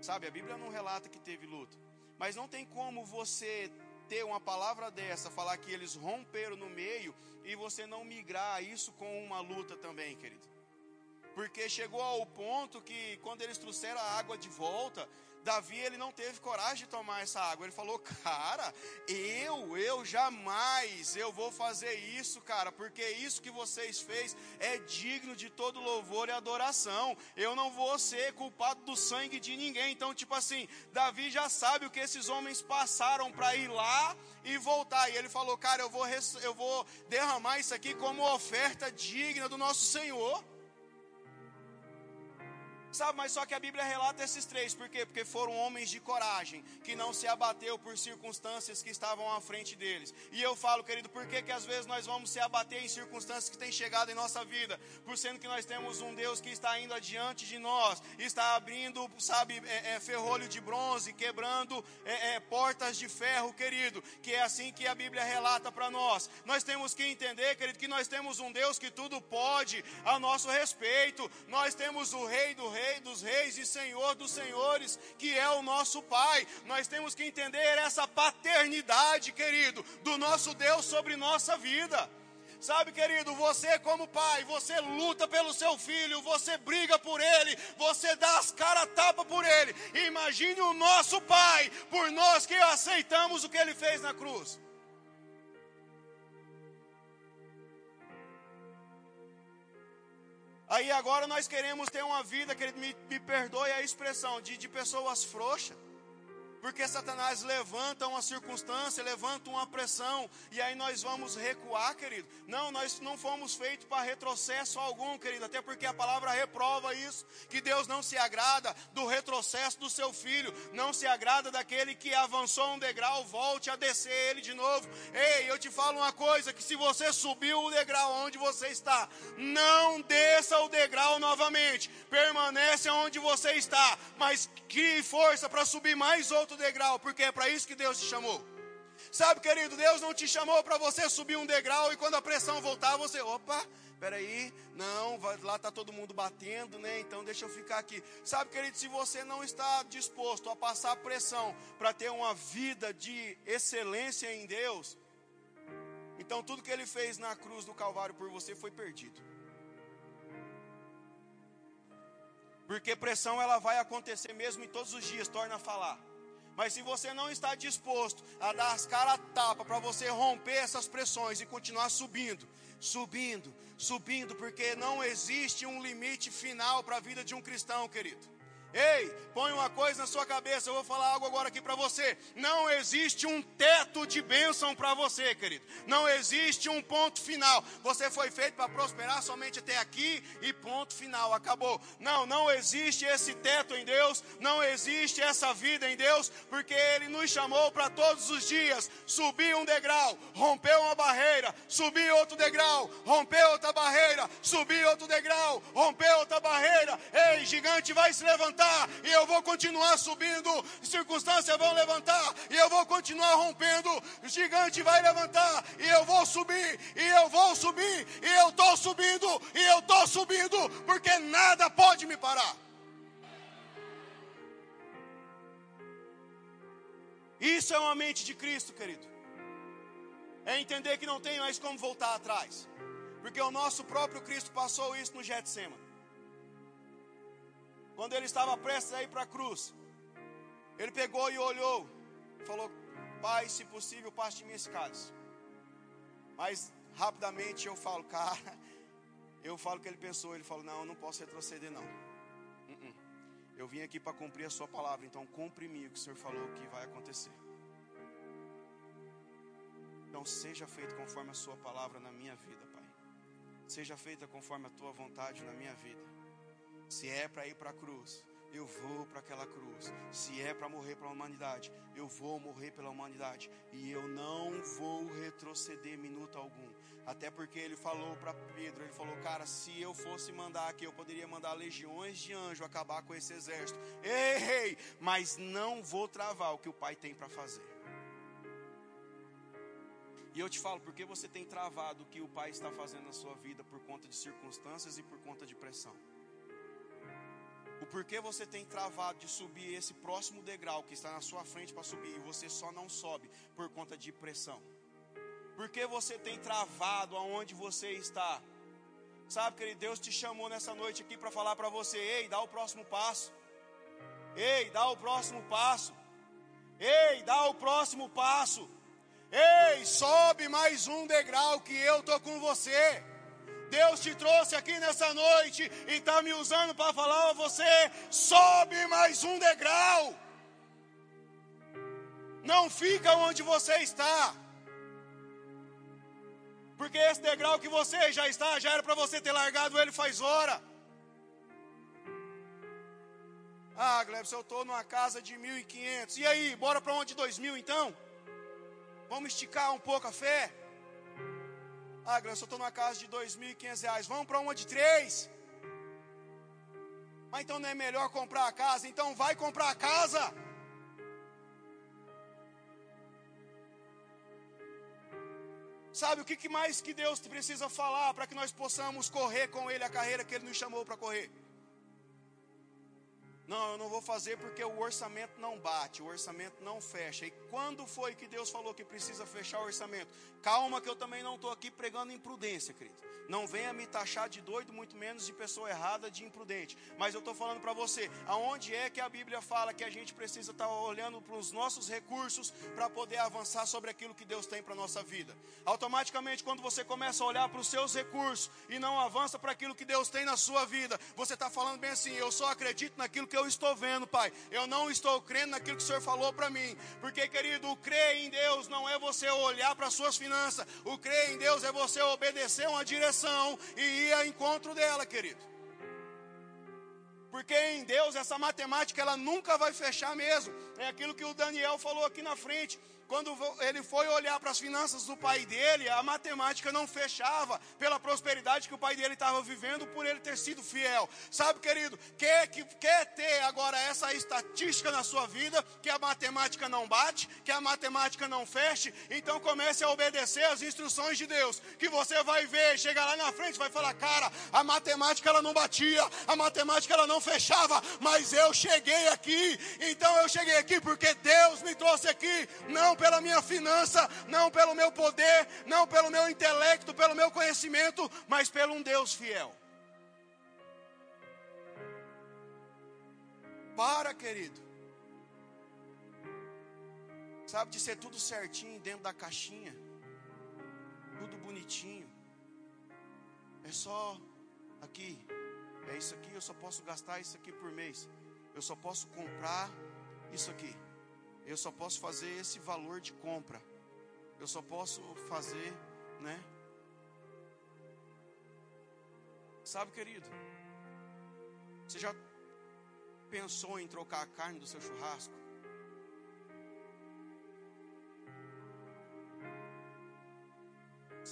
Sabe, a Bíblia não relata que teve luta. Mas não tem como você ter uma palavra dessa, falar que eles romperam no meio e você não migrar isso com uma luta também, querido. Porque chegou ao ponto que quando eles trouxeram a água de volta, Davi ele não teve coragem de tomar essa água. Ele falou: "Cara, eu, eu jamais eu vou fazer isso, cara, porque isso que vocês fez é digno de todo louvor e adoração. Eu não vou ser culpado do sangue de ninguém". Então, tipo assim, Davi já sabe o que esses homens passaram para ir lá e voltar. E ele falou: "Cara, eu vou eu vou derramar isso aqui como oferta digna do nosso Senhor". Sabe, mas só que a Bíblia relata esses três, por quê? Porque foram homens de coragem, que não se abateu por circunstâncias que estavam à frente deles. E eu falo, querido, por que, que às vezes nós vamos se abater em circunstâncias que têm chegado em nossa vida? Por sendo que nós temos um Deus que está indo adiante de nós, está abrindo, sabe, é, é, ferrolho de bronze, quebrando é, é portas de ferro, querido, que é assim que a Bíblia relata para nós. Nós temos que entender, querido, que nós temos um Deus que tudo pode a nosso respeito. Nós temos o Rei do Rei Rei dos Reis e Senhor dos Senhores, que é o nosso Pai. Nós temos que entender essa paternidade, querido, do nosso Deus sobre nossa vida. Sabe, querido, você como pai, você luta pelo seu filho, você briga por ele, você dá as caras tapa por ele. Imagine o nosso pai, por nós que aceitamos o que ele fez na cruz. Aí agora nós queremos ter uma vida, querido, me, me perdoe a expressão, de, de pessoas frouxas. Porque Satanás levanta uma circunstância, levanta uma pressão, e aí nós vamos recuar, querido. Não, nós não fomos feitos para retrocesso algum, querido, até porque a palavra reprova isso, que Deus não se agrada do retrocesso do seu filho, não se agrada daquele que avançou um degrau, volte a descer ele de novo. Ei, eu te falo uma coisa, que se você subiu o degrau onde você está, não desça o degrau novamente, permanece onde você está, mas crie força para subir mais outro outro degrau, porque é para isso que Deus te chamou. Sabe, querido, Deus não te chamou para você subir um degrau e quando a pressão voltar, você, opa, peraí, não, lá está todo mundo batendo, né? Então deixa eu ficar aqui. Sabe, querido, se você não está disposto a passar pressão para ter uma vida de excelência em Deus, então tudo que ele fez na cruz do Calvário por você foi perdido. Porque pressão ela vai acontecer mesmo em todos os dias, torna a falar. Mas se você não está disposto a dar as caras a tapa para você romper essas pressões e continuar subindo, subindo, subindo, porque não existe um limite final para a vida de um cristão, querido. Ei, põe uma coisa na sua cabeça, eu vou falar algo agora aqui para você. Não existe um teto de bênção para você, querido. Não existe um ponto final. Você foi feito para prosperar somente até aqui e ponto final, acabou. Não, não existe esse teto em Deus, não existe essa vida em Deus, porque Ele nos chamou para todos os dias subir um degrau, romper uma barreira, subir outro degrau, romper outra barreira, subir outro degrau, romper outra barreira. Ei, gigante vai se levantar levantar e eu vou continuar subindo. Circunstâncias vão levantar e eu vou continuar rompendo. O gigante vai levantar e eu vou subir e eu vou subir e eu estou subindo e eu estou subindo porque nada pode me parar. Isso é uma mente de Cristo, querido. É entender que não tem mais como voltar atrás. Porque o nosso próprio Cristo passou isso no Getsemane. Quando ele estava prestes a ir para a cruz, ele pegou e olhou, falou: Pai, se possível, passe de mim esse cálice. Mas rapidamente eu falo, cara, eu falo que ele pensou, ele falou: Não, eu não posso retroceder, não. Uh -uh. Eu vim aqui para cumprir a sua palavra, então cumpre me o que o Senhor falou que vai acontecer. Então seja feito conforme a sua palavra na minha vida, Pai. Seja feita conforme a tua vontade na minha vida. Se é para ir para a cruz, eu vou para aquela cruz. Se é para morrer pela humanidade, eu vou morrer pela humanidade. E eu não vou retroceder minuto algum. Até porque ele falou para Pedro, ele falou, cara, se eu fosse mandar aqui, eu poderia mandar legiões de anjos acabar com esse exército. Ei, mas não vou travar o que o Pai tem para fazer. E eu te falo, porque você tem travado o que o Pai está fazendo na sua vida por conta de circunstâncias e por conta de pressão? O porquê você tem travado de subir esse próximo degrau que está na sua frente para subir e você só não sobe por conta de pressão? Por que você tem travado aonde você está? Sabe, querido, Deus te chamou nessa noite aqui para falar para você: ei, dá o próximo passo. Ei, dá o próximo passo. Ei, dá o próximo passo. Ei, sobe mais um degrau que eu tô com você. Deus te trouxe aqui nessa noite e está me usando para falar a você: sobe mais um degrau. Não fica onde você está. Porque esse degrau que você já está, já era para você ter largado ele faz hora. Ah, Glebson, eu estou numa casa de 1.500. E aí, bora para onde? 2.000 então? Vamos esticar um pouco a fé? Ah, Glebson, eu estou numa casa de 2.500 reais. Vamos para uma de 3? Mas então não é melhor comprar a casa? Então vai comprar a casa. Sabe o que mais que Deus precisa falar para que nós possamos correr com Ele a carreira que Ele nos chamou para correr? Não, eu não vou fazer porque o orçamento não bate, o orçamento não fecha. E quando foi que Deus falou que precisa fechar o orçamento? Calma, que eu também não estou aqui pregando imprudência, querido. Não venha me taxar de doido, muito menos de pessoa errada, de imprudente. Mas eu estou falando para você, aonde é que a Bíblia fala que a gente precisa estar tá olhando para os nossos recursos para poder avançar sobre aquilo que Deus tem para a nossa vida? Automaticamente, quando você começa a olhar para os seus recursos e não avança para aquilo que Deus tem na sua vida, você está falando bem assim: eu só acredito naquilo que eu estou vendo, Pai. Eu não estou crendo naquilo que o Senhor falou para mim. Porque, querido, o crer em Deus não é você olhar para as suas finanças, o crer em Deus é você obedecer uma direção e ir ao encontro dela, querido. Porque em Deus essa matemática ela nunca vai fechar mesmo. É aquilo que o Daniel falou aqui na frente quando ele foi olhar para as finanças do pai dele, a matemática não fechava pela prosperidade que o pai dele estava vivendo por ele ter sido fiel. Sabe, querido, quer, que, quer ter agora essa estatística na sua vida, que a matemática não bate, que a matemática não feche, então comece a obedecer as instruções de Deus, que você vai ver, chegar lá na frente, vai falar, cara, a matemática ela não batia, a matemática ela não fechava, mas eu cheguei aqui, então eu cheguei aqui porque Deus me trouxe aqui, não pela minha finança, não pelo meu poder, não pelo meu intelecto, pelo meu conhecimento, mas pelo um Deus fiel. Para, querido. Sabe de ser tudo certinho dentro da caixinha, tudo bonitinho. É só aqui, é isso aqui, eu só posso gastar isso aqui por mês. Eu só posso comprar isso aqui. Eu só posso fazer esse valor de compra. Eu só posso fazer, né? Sabe, querido? Você já pensou em trocar a carne do seu churrasco?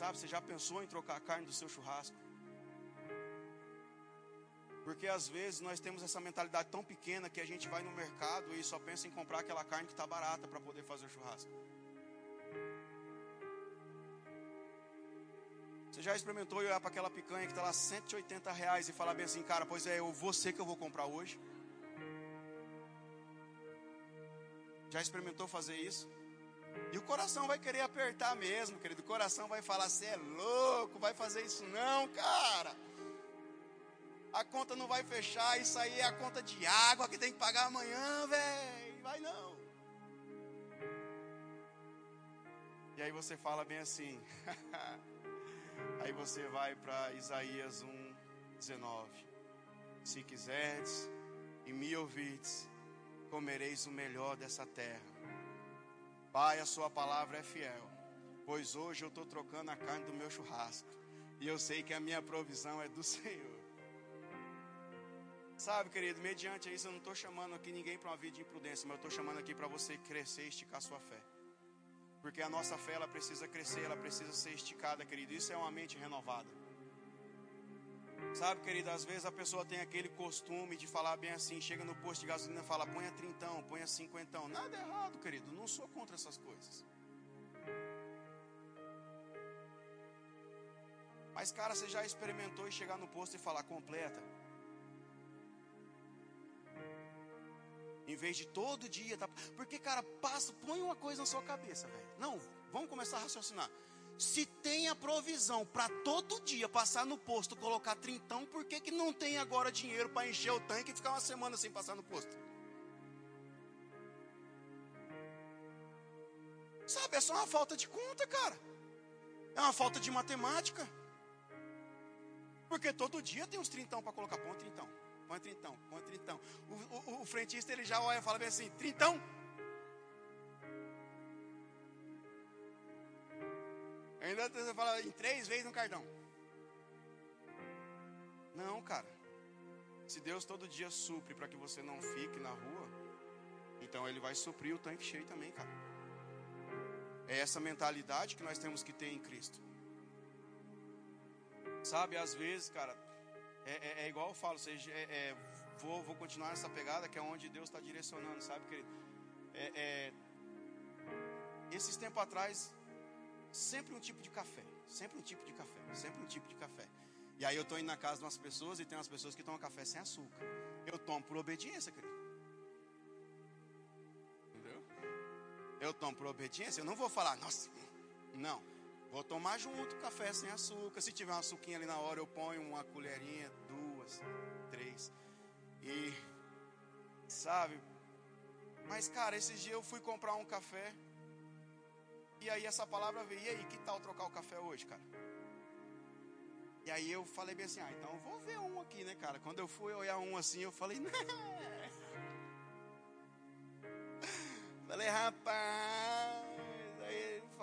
Sabe, você já pensou em trocar a carne do seu churrasco? Porque às vezes nós temos essa mentalidade tão pequena que a gente vai no mercado e só pensa em comprar aquela carne que está barata para poder fazer o churrasco. Você já experimentou olhar para aquela picanha que está lá 180 reais e falar bem assim, cara, pois é, eu você que eu vou comprar hoje? Já experimentou fazer isso? E o coração vai querer apertar mesmo, querido. O coração vai falar, você é louco, vai fazer isso não, cara a conta não vai fechar, isso aí é a conta de água que tem que pagar amanhã, velho. Vai não. E aí você fala bem assim. aí você vai para Isaías 1, 19. Se quiserdes e me ouvides, comereis o melhor dessa terra. Pai, a sua palavra é fiel, pois hoje eu estou trocando a carne do meu churrasco. E eu sei que a minha provisão é do Senhor. Sabe, querido, mediante isso eu não estou chamando aqui ninguém para uma vida de imprudência, mas eu estou chamando aqui para você crescer e esticar sua fé. Porque a nossa fé ela precisa crescer, ela precisa ser esticada, querido. Isso é uma mente renovada. Sabe, querido, às vezes a pessoa tem aquele costume de falar bem assim, chega no posto de gasolina e fala, ponha trintão, ponha cinquentão. Nada errado, querido, não sou contra essas coisas. Mas, cara, você já experimentou e chegar no posto e falar completa? Em vez de todo dia, tá? Porque, cara, passa, põe uma coisa na sua cabeça, velho. Não, vamos começar a raciocinar. Se tem a provisão para todo dia passar no posto, colocar trintão, por que, que não tem agora dinheiro para encher o tanque e ficar uma semana sem passar no posto? Sabe, é só uma falta de conta, cara. É uma falta de matemática. Porque todo dia tem uns trintão para colocar. Põe trintão, põe trintão, põe trintão. O, o, o frentista ele já olha e fala bem assim: trintão. Ainda você fala em três vezes no cartão. Não, cara. Se Deus todo dia supre para que você não fique na rua, então Ele vai suprir o tanque cheio também, cara. É essa mentalidade que nós temos que ter em Cristo. Sabe, às vezes, cara, é, é, é igual eu falo, seja, é, é, vou, vou continuar nessa pegada que é onde Deus está direcionando, sabe, querido? É, é, esses tempos atrás, sempre um tipo de café, sempre um tipo de café, sempre um tipo de café. E aí eu estou indo na casa de umas pessoas e tem umas pessoas que tomam café sem açúcar. Eu tomo por obediência, querido. Entendeu? Eu tomo por obediência, eu não vou falar, nossa, não. Vou tomar junto café sem açúcar. Se tiver uma suquinha ali na hora, eu ponho uma colherinha, duas, três. E, sabe? Mas, cara, esses dias eu fui comprar um café. E aí essa palavra veio. E aí, que tal trocar o café hoje, cara? E aí eu falei bem assim, ah, então vou ver um aqui, né, cara? Quando eu fui olhar um assim, eu falei, não. Falei, rapaz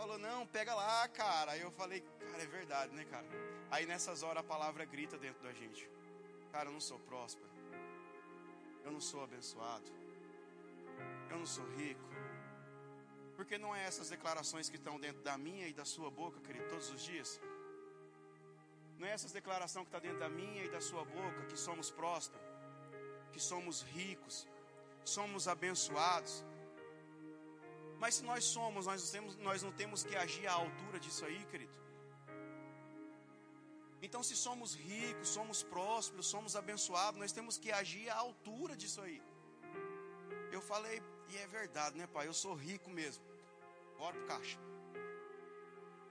falou: Não, pega lá, cara. Aí eu falei: Cara, é verdade, né, cara? Aí nessas horas a palavra grita dentro da gente: Cara, eu não sou próspero. Eu não sou abençoado. Eu não sou rico. Porque não é essas declarações que estão dentro da minha e da sua boca, querido, todos os dias? Não é essas declarações que estão tá dentro da minha e da sua boca que somos prósperos, que somos ricos, somos abençoados, mas se nós somos, nós não, temos, nós não temos que agir à altura disso aí, querido. Então, se somos ricos, somos prósperos, somos abençoados, nós temos que agir à altura disso aí. Eu falei, e é verdade, né, pai? Eu sou rico mesmo. Bora pro caixa.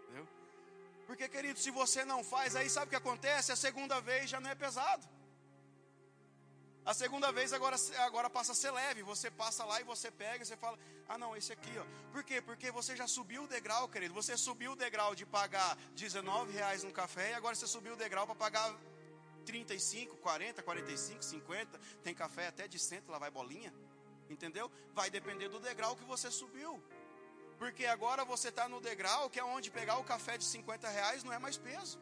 Entendeu? Porque, querido, se você não faz, aí sabe o que acontece? A segunda vez já não é pesado. A segunda vez agora, agora passa a ser leve. Você passa lá e você pega e você fala: Ah, não, esse aqui, ó. Por quê? Porque você já subiu o degrau, querido. Você subiu o degrau de pagar 19 reais no café e agora você subiu o degrau para pagar 35, 40, 45, 50. Tem café até de cento, lá vai bolinha. Entendeu? Vai depender do degrau que você subiu. Porque agora você está no degrau que é onde pegar o café de 50 reais não é mais peso.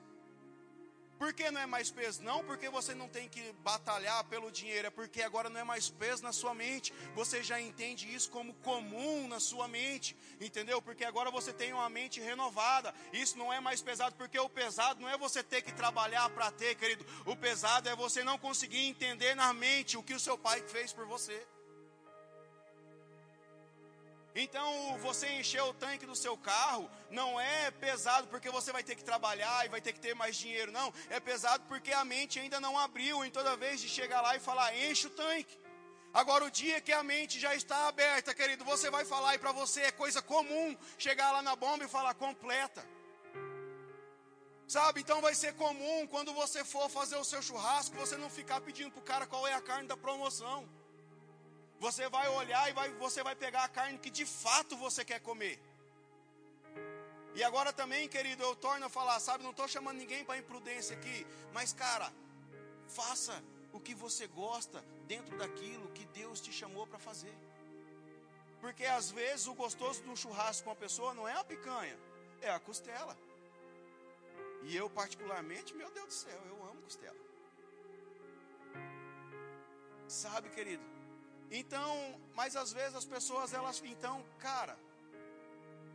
Por que não é mais peso? Não porque você não tem que batalhar pelo dinheiro, é porque agora não é mais peso na sua mente. Você já entende isso como comum na sua mente, entendeu? Porque agora você tem uma mente renovada. Isso não é mais pesado, porque o pesado não é você ter que trabalhar para ter, querido. O pesado é você não conseguir entender na mente o que o seu pai fez por você. Então, você encher o tanque do seu carro não é pesado porque você vai ter que trabalhar e vai ter que ter mais dinheiro, não. É pesado porque a mente ainda não abriu em toda vez de chegar lá e falar: enche o tanque. Agora, o dia que a mente já está aberta, querido, você vai falar e para você é coisa comum chegar lá na bomba e falar completa. Sabe? Então vai ser comum quando você for fazer o seu churrasco, você não ficar pedindo para o cara qual é a carne da promoção. Você vai olhar e vai, você vai pegar a carne que de fato você quer comer. E agora também, querido, eu torno a falar, sabe, não estou chamando ninguém para imprudência aqui, mas cara, faça o que você gosta dentro daquilo que Deus te chamou para fazer. Porque às vezes o gostoso de um churrasco com uma pessoa não é a picanha, é a costela. E eu particularmente, meu Deus do céu, eu amo costela. Sabe, querido? Então, mas às vezes as pessoas elas, então, cara,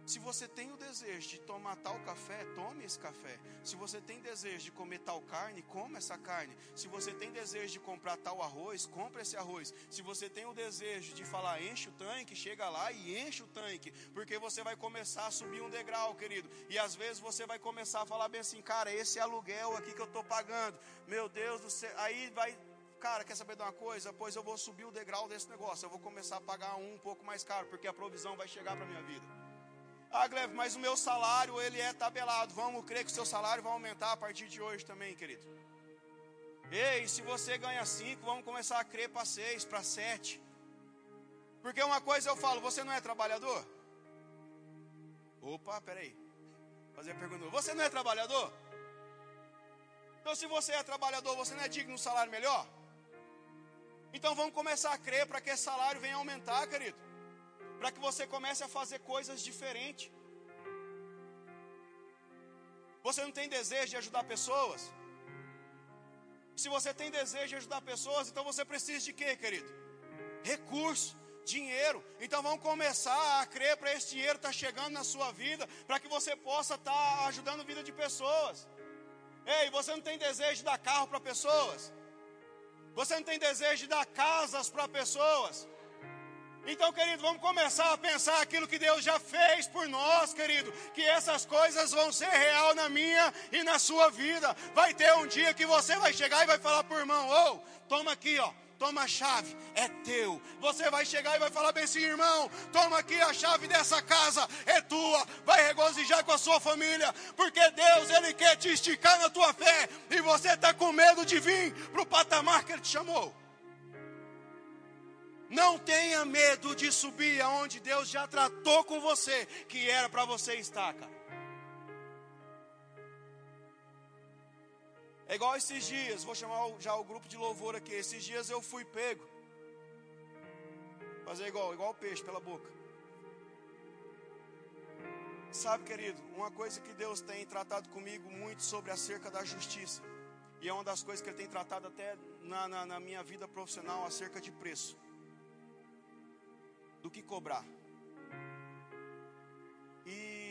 se você tem o desejo de tomar tal café, tome esse café. Se você tem desejo de comer tal carne, coma essa carne. Se você tem desejo de comprar tal arroz, compre esse arroz. Se você tem o desejo de falar enche o tanque, chega lá e enche o tanque, porque você vai começar a subir um degrau, querido. E às vezes você vai começar a falar bem assim, cara, esse aluguel aqui que eu estou pagando, meu Deus do céu, aí vai cara, quer saber de uma coisa? Pois eu vou subir o degrau desse negócio. Eu vou começar a pagar um, um pouco mais caro, porque a provisão vai chegar para minha vida. Ah, Gleb, mas o meu salário ele é tabelado. Vamos crer que o seu salário vai aumentar a partir de hoje também, querido. Ei, se você ganha cinco, vamos começar a crer para seis, para sete. Porque uma coisa eu falo, você não é trabalhador? Opa, peraí. Fazer a pergunta. Você não é trabalhador? Então, se você é trabalhador, você não é digno de um salário melhor? Então vamos começar a crer para que esse salário venha aumentar, querido para que você comece a fazer coisas diferentes. Você não tem desejo de ajudar pessoas? Se você tem desejo de ajudar pessoas, então você precisa de quê, querido? Recurso, dinheiro. Então vamos começar a crer para esse dinheiro estar tá chegando na sua vida, para que você possa estar tá ajudando a vida de pessoas. Ei, você não tem desejo de dar carro para pessoas? Você não tem desejo de dar casas para pessoas? Então, querido, vamos começar a pensar aquilo que Deus já fez por nós, querido. Que essas coisas vão ser real na minha e na sua vida. Vai ter um dia que você vai chegar e vai falar o irmão: Ô, oh, toma aqui, ó. Toma a chave, é teu. Você vai chegar e vai falar bem assim, irmão. Toma aqui a chave dessa casa, é tua. Vai regozijar com a sua família, porque Deus ele quer te esticar na tua fé e você está com medo de vir para o patamar que Ele te chamou. Não tenha medo de subir aonde Deus já tratou com você que era para você estar, cara. É igual esses dias, vou chamar já o grupo de louvor aqui. Esses dias eu fui pego. Fazer igual, igual peixe pela boca. Sabe, querido, uma coisa que Deus tem tratado comigo muito sobre acerca da justiça. E é uma das coisas que Ele tem tratado até na, na, na minha vida profissional acerca de preço do que cobrar. E,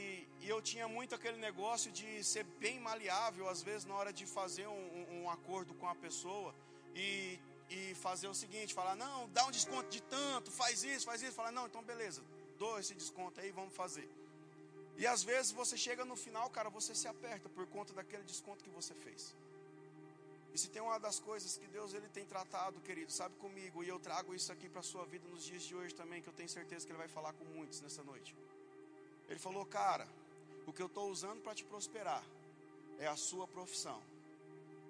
e, eu tinha muito aquele negócio de ser bem maleável, às vezes, na hora de fazer um, um, acordo com a pessoa e, e fazer o seguinte: falar, não, dá um desconto de tanto, faz isso, faz isso. Falar, não, então beleza, dou esse desconto aí, vamos fazer. E às vezes você chega no final, cara, você se aperta por conta daquele desconto que você fez. E se tem uma das coisas que Deus ele tem tratado, querido, sabe comigo, e eu trago isso aqui para a sua vida nos dias de hoje também, que eu tenho certeza que ele vai falar com muitos nessa noite. Ele falou, cara, o que eu estou usando para te prosperar é a sua profissão.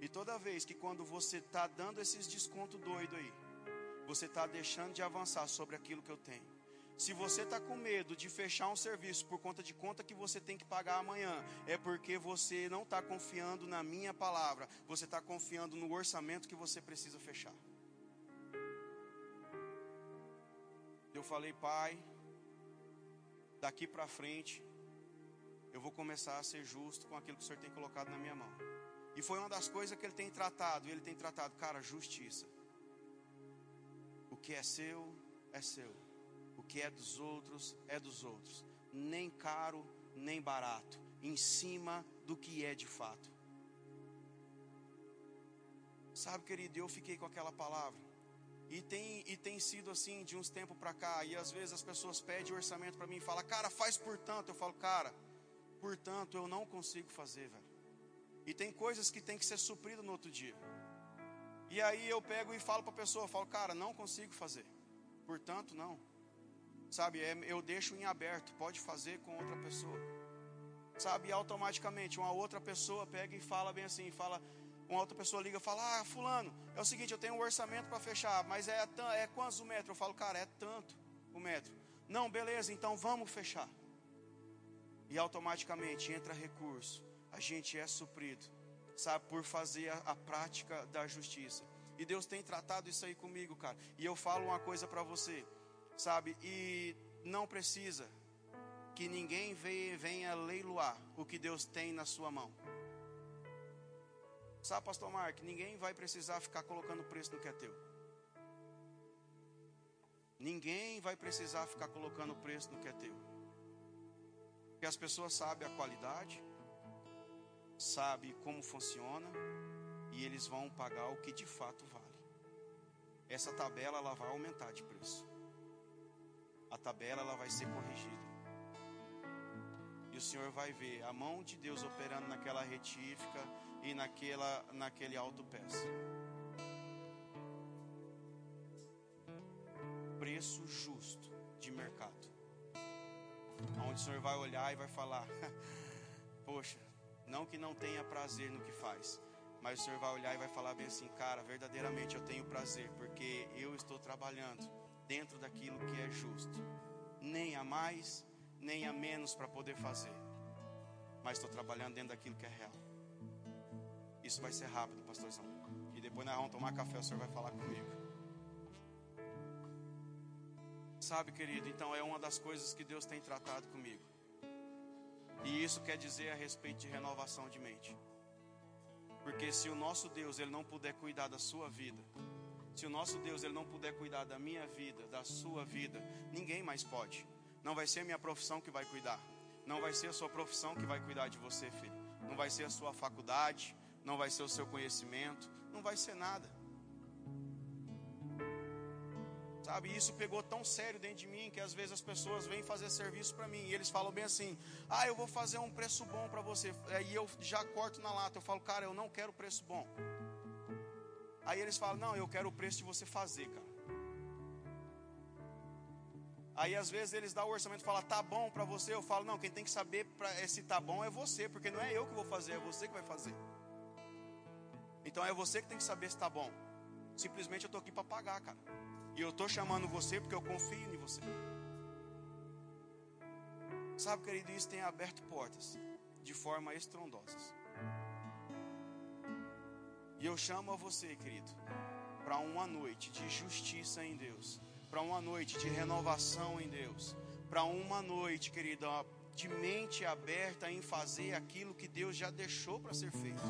E toda vez que quando você está dando esses descontos doido aí, você está deixando de avançar sobre aquilo que eu tenho. Se você está com medo de fechar um serviço por conta de conta que você tem que pagar amanhã, é porque você não está confiando na minha palavra, você está confiando no orçamento que você precisa fechar. Eu falei, pai, daqui para frente, eu vou começar a ser justo com aquilo que o Senhor tem colocado na minha mão. E foi uma das coisas que ele tem tratado, ele tem tratado, cara, justiça. O que é seu, é seu que é dos outros é dos outros, nem caro nem barato, em cima do que é de fato. Sabe, querido, eu fiquei com aquela palavra. E tem, e tem sido assim de uns tempos para cá. E às vezes as pessoas pedem orçamento para mim e falam, cara, faz por tanto. Eu falo, cara, portanto eu não consigo fazer, velho. E tem coisas que tem que ser suprido no outro dia. E aí eu pego e falo para a pessoa, falo, cara, não consigo fazer. Portanto, não. Sabe, é, eu deixo em aberto, pode fazer com outra pessoa. Sabe, e automaticamente uma outra pessoa pega e fala bem assim, fala, uma outra pessoa liga e fala: "Ah, fulano, é o seguinte, eu tenho um orçamento para fechar, mas é é quantos o metro?" Eu falo: "Cara, é tanto o metro." Não, beleza, então vamos fechar. E automaticamente entra recurso. A gente é suprido, sabe, por fazer a, a prática da justiça. E Deus tem tratado isso aí comigo, cara. E eu falo uma coisa para você sabe? E não precisa que ninguém venha leiloar o que Deus tem na sua mão. Sabe, pastor Mark, ninguém vai precisar ficar colocando preço no que é teu. Ninguém vai precisar ficar colocando preço no que é teu. Porque as pessoas sabem a qualidade, sabem como funciona e eles vão pagar o que de fato vale. Essa tabela ela vai aumentar de preço. A tabela ela vai ser corrigida. E o Senhor vai ver a mão de Deus operando naquela retífica e naquela naquele autopeça. Preço justo de mercado. Onde o Senhor vai olhar e vai falar: Poxa, não que não tenha prazer no que faz, mas o Senhor vai olhar e vai falar bem assim, cara, verdadeiramente eu tenho prazer, porque eu estou trabalhando dentro daquilo que é justo. Nem a mais, nem a menos para poder fazer. Mas estou trabalhando dentro daquilo que é real. Isso vai ser rápido, pastorzão. E depois nós vamos tomar café, o Senhor vai falar comigo. Sabe, querido, então é uma das coisas que Deus tem tratado comigo. E isso quer dizer a respeito de renovação de mente. Porque se o nosso Deus ele não puder cuidar da sua vida, se o nosso Deus ele não puder cuidar da minha vida, da sua vida, ninguém mais pode. Não vai ser a minha profissão que vai cuidar. Não vai ser a sua profissão que vai cuidar de você, filho. Não vai ser a sua faculdade, não vai ser o seu conhecimento, não vai ser nada. Sabe, isso pegou tão sério dentro de mim que às vezes as pessoas vêm fazer serviço para mim e eles falam bem assim: "Ah, eu vou fazer um preço bom para você". Aí eu já corto na lata, eu falo: "Cara, eu não quero preço bom". Aí eles falam: "Não, eu quero o preço de você fazer, cara". Aí às vezes eles dão o orçamento e falam: "Tá bom para você". Eu falo: "Não, quem tem que saber para se tá bom é você, porque não é eu que vou fazer, é você que vai fazer". Então é você que tem que saber se tá bom. Simplesmente eu tô aqui para pagar, cara. E eu estou chamando você porque eu confio em você. Sabe, querido, isso tem aberto portas de forma estrondosa. E eu chamo a você, querido, para uma noite de justiça em Deus, para uma noite de renovação em Deus, para uma noite, querido, de mente aberta em fazer aquilo que Deus já deixou para ser feito.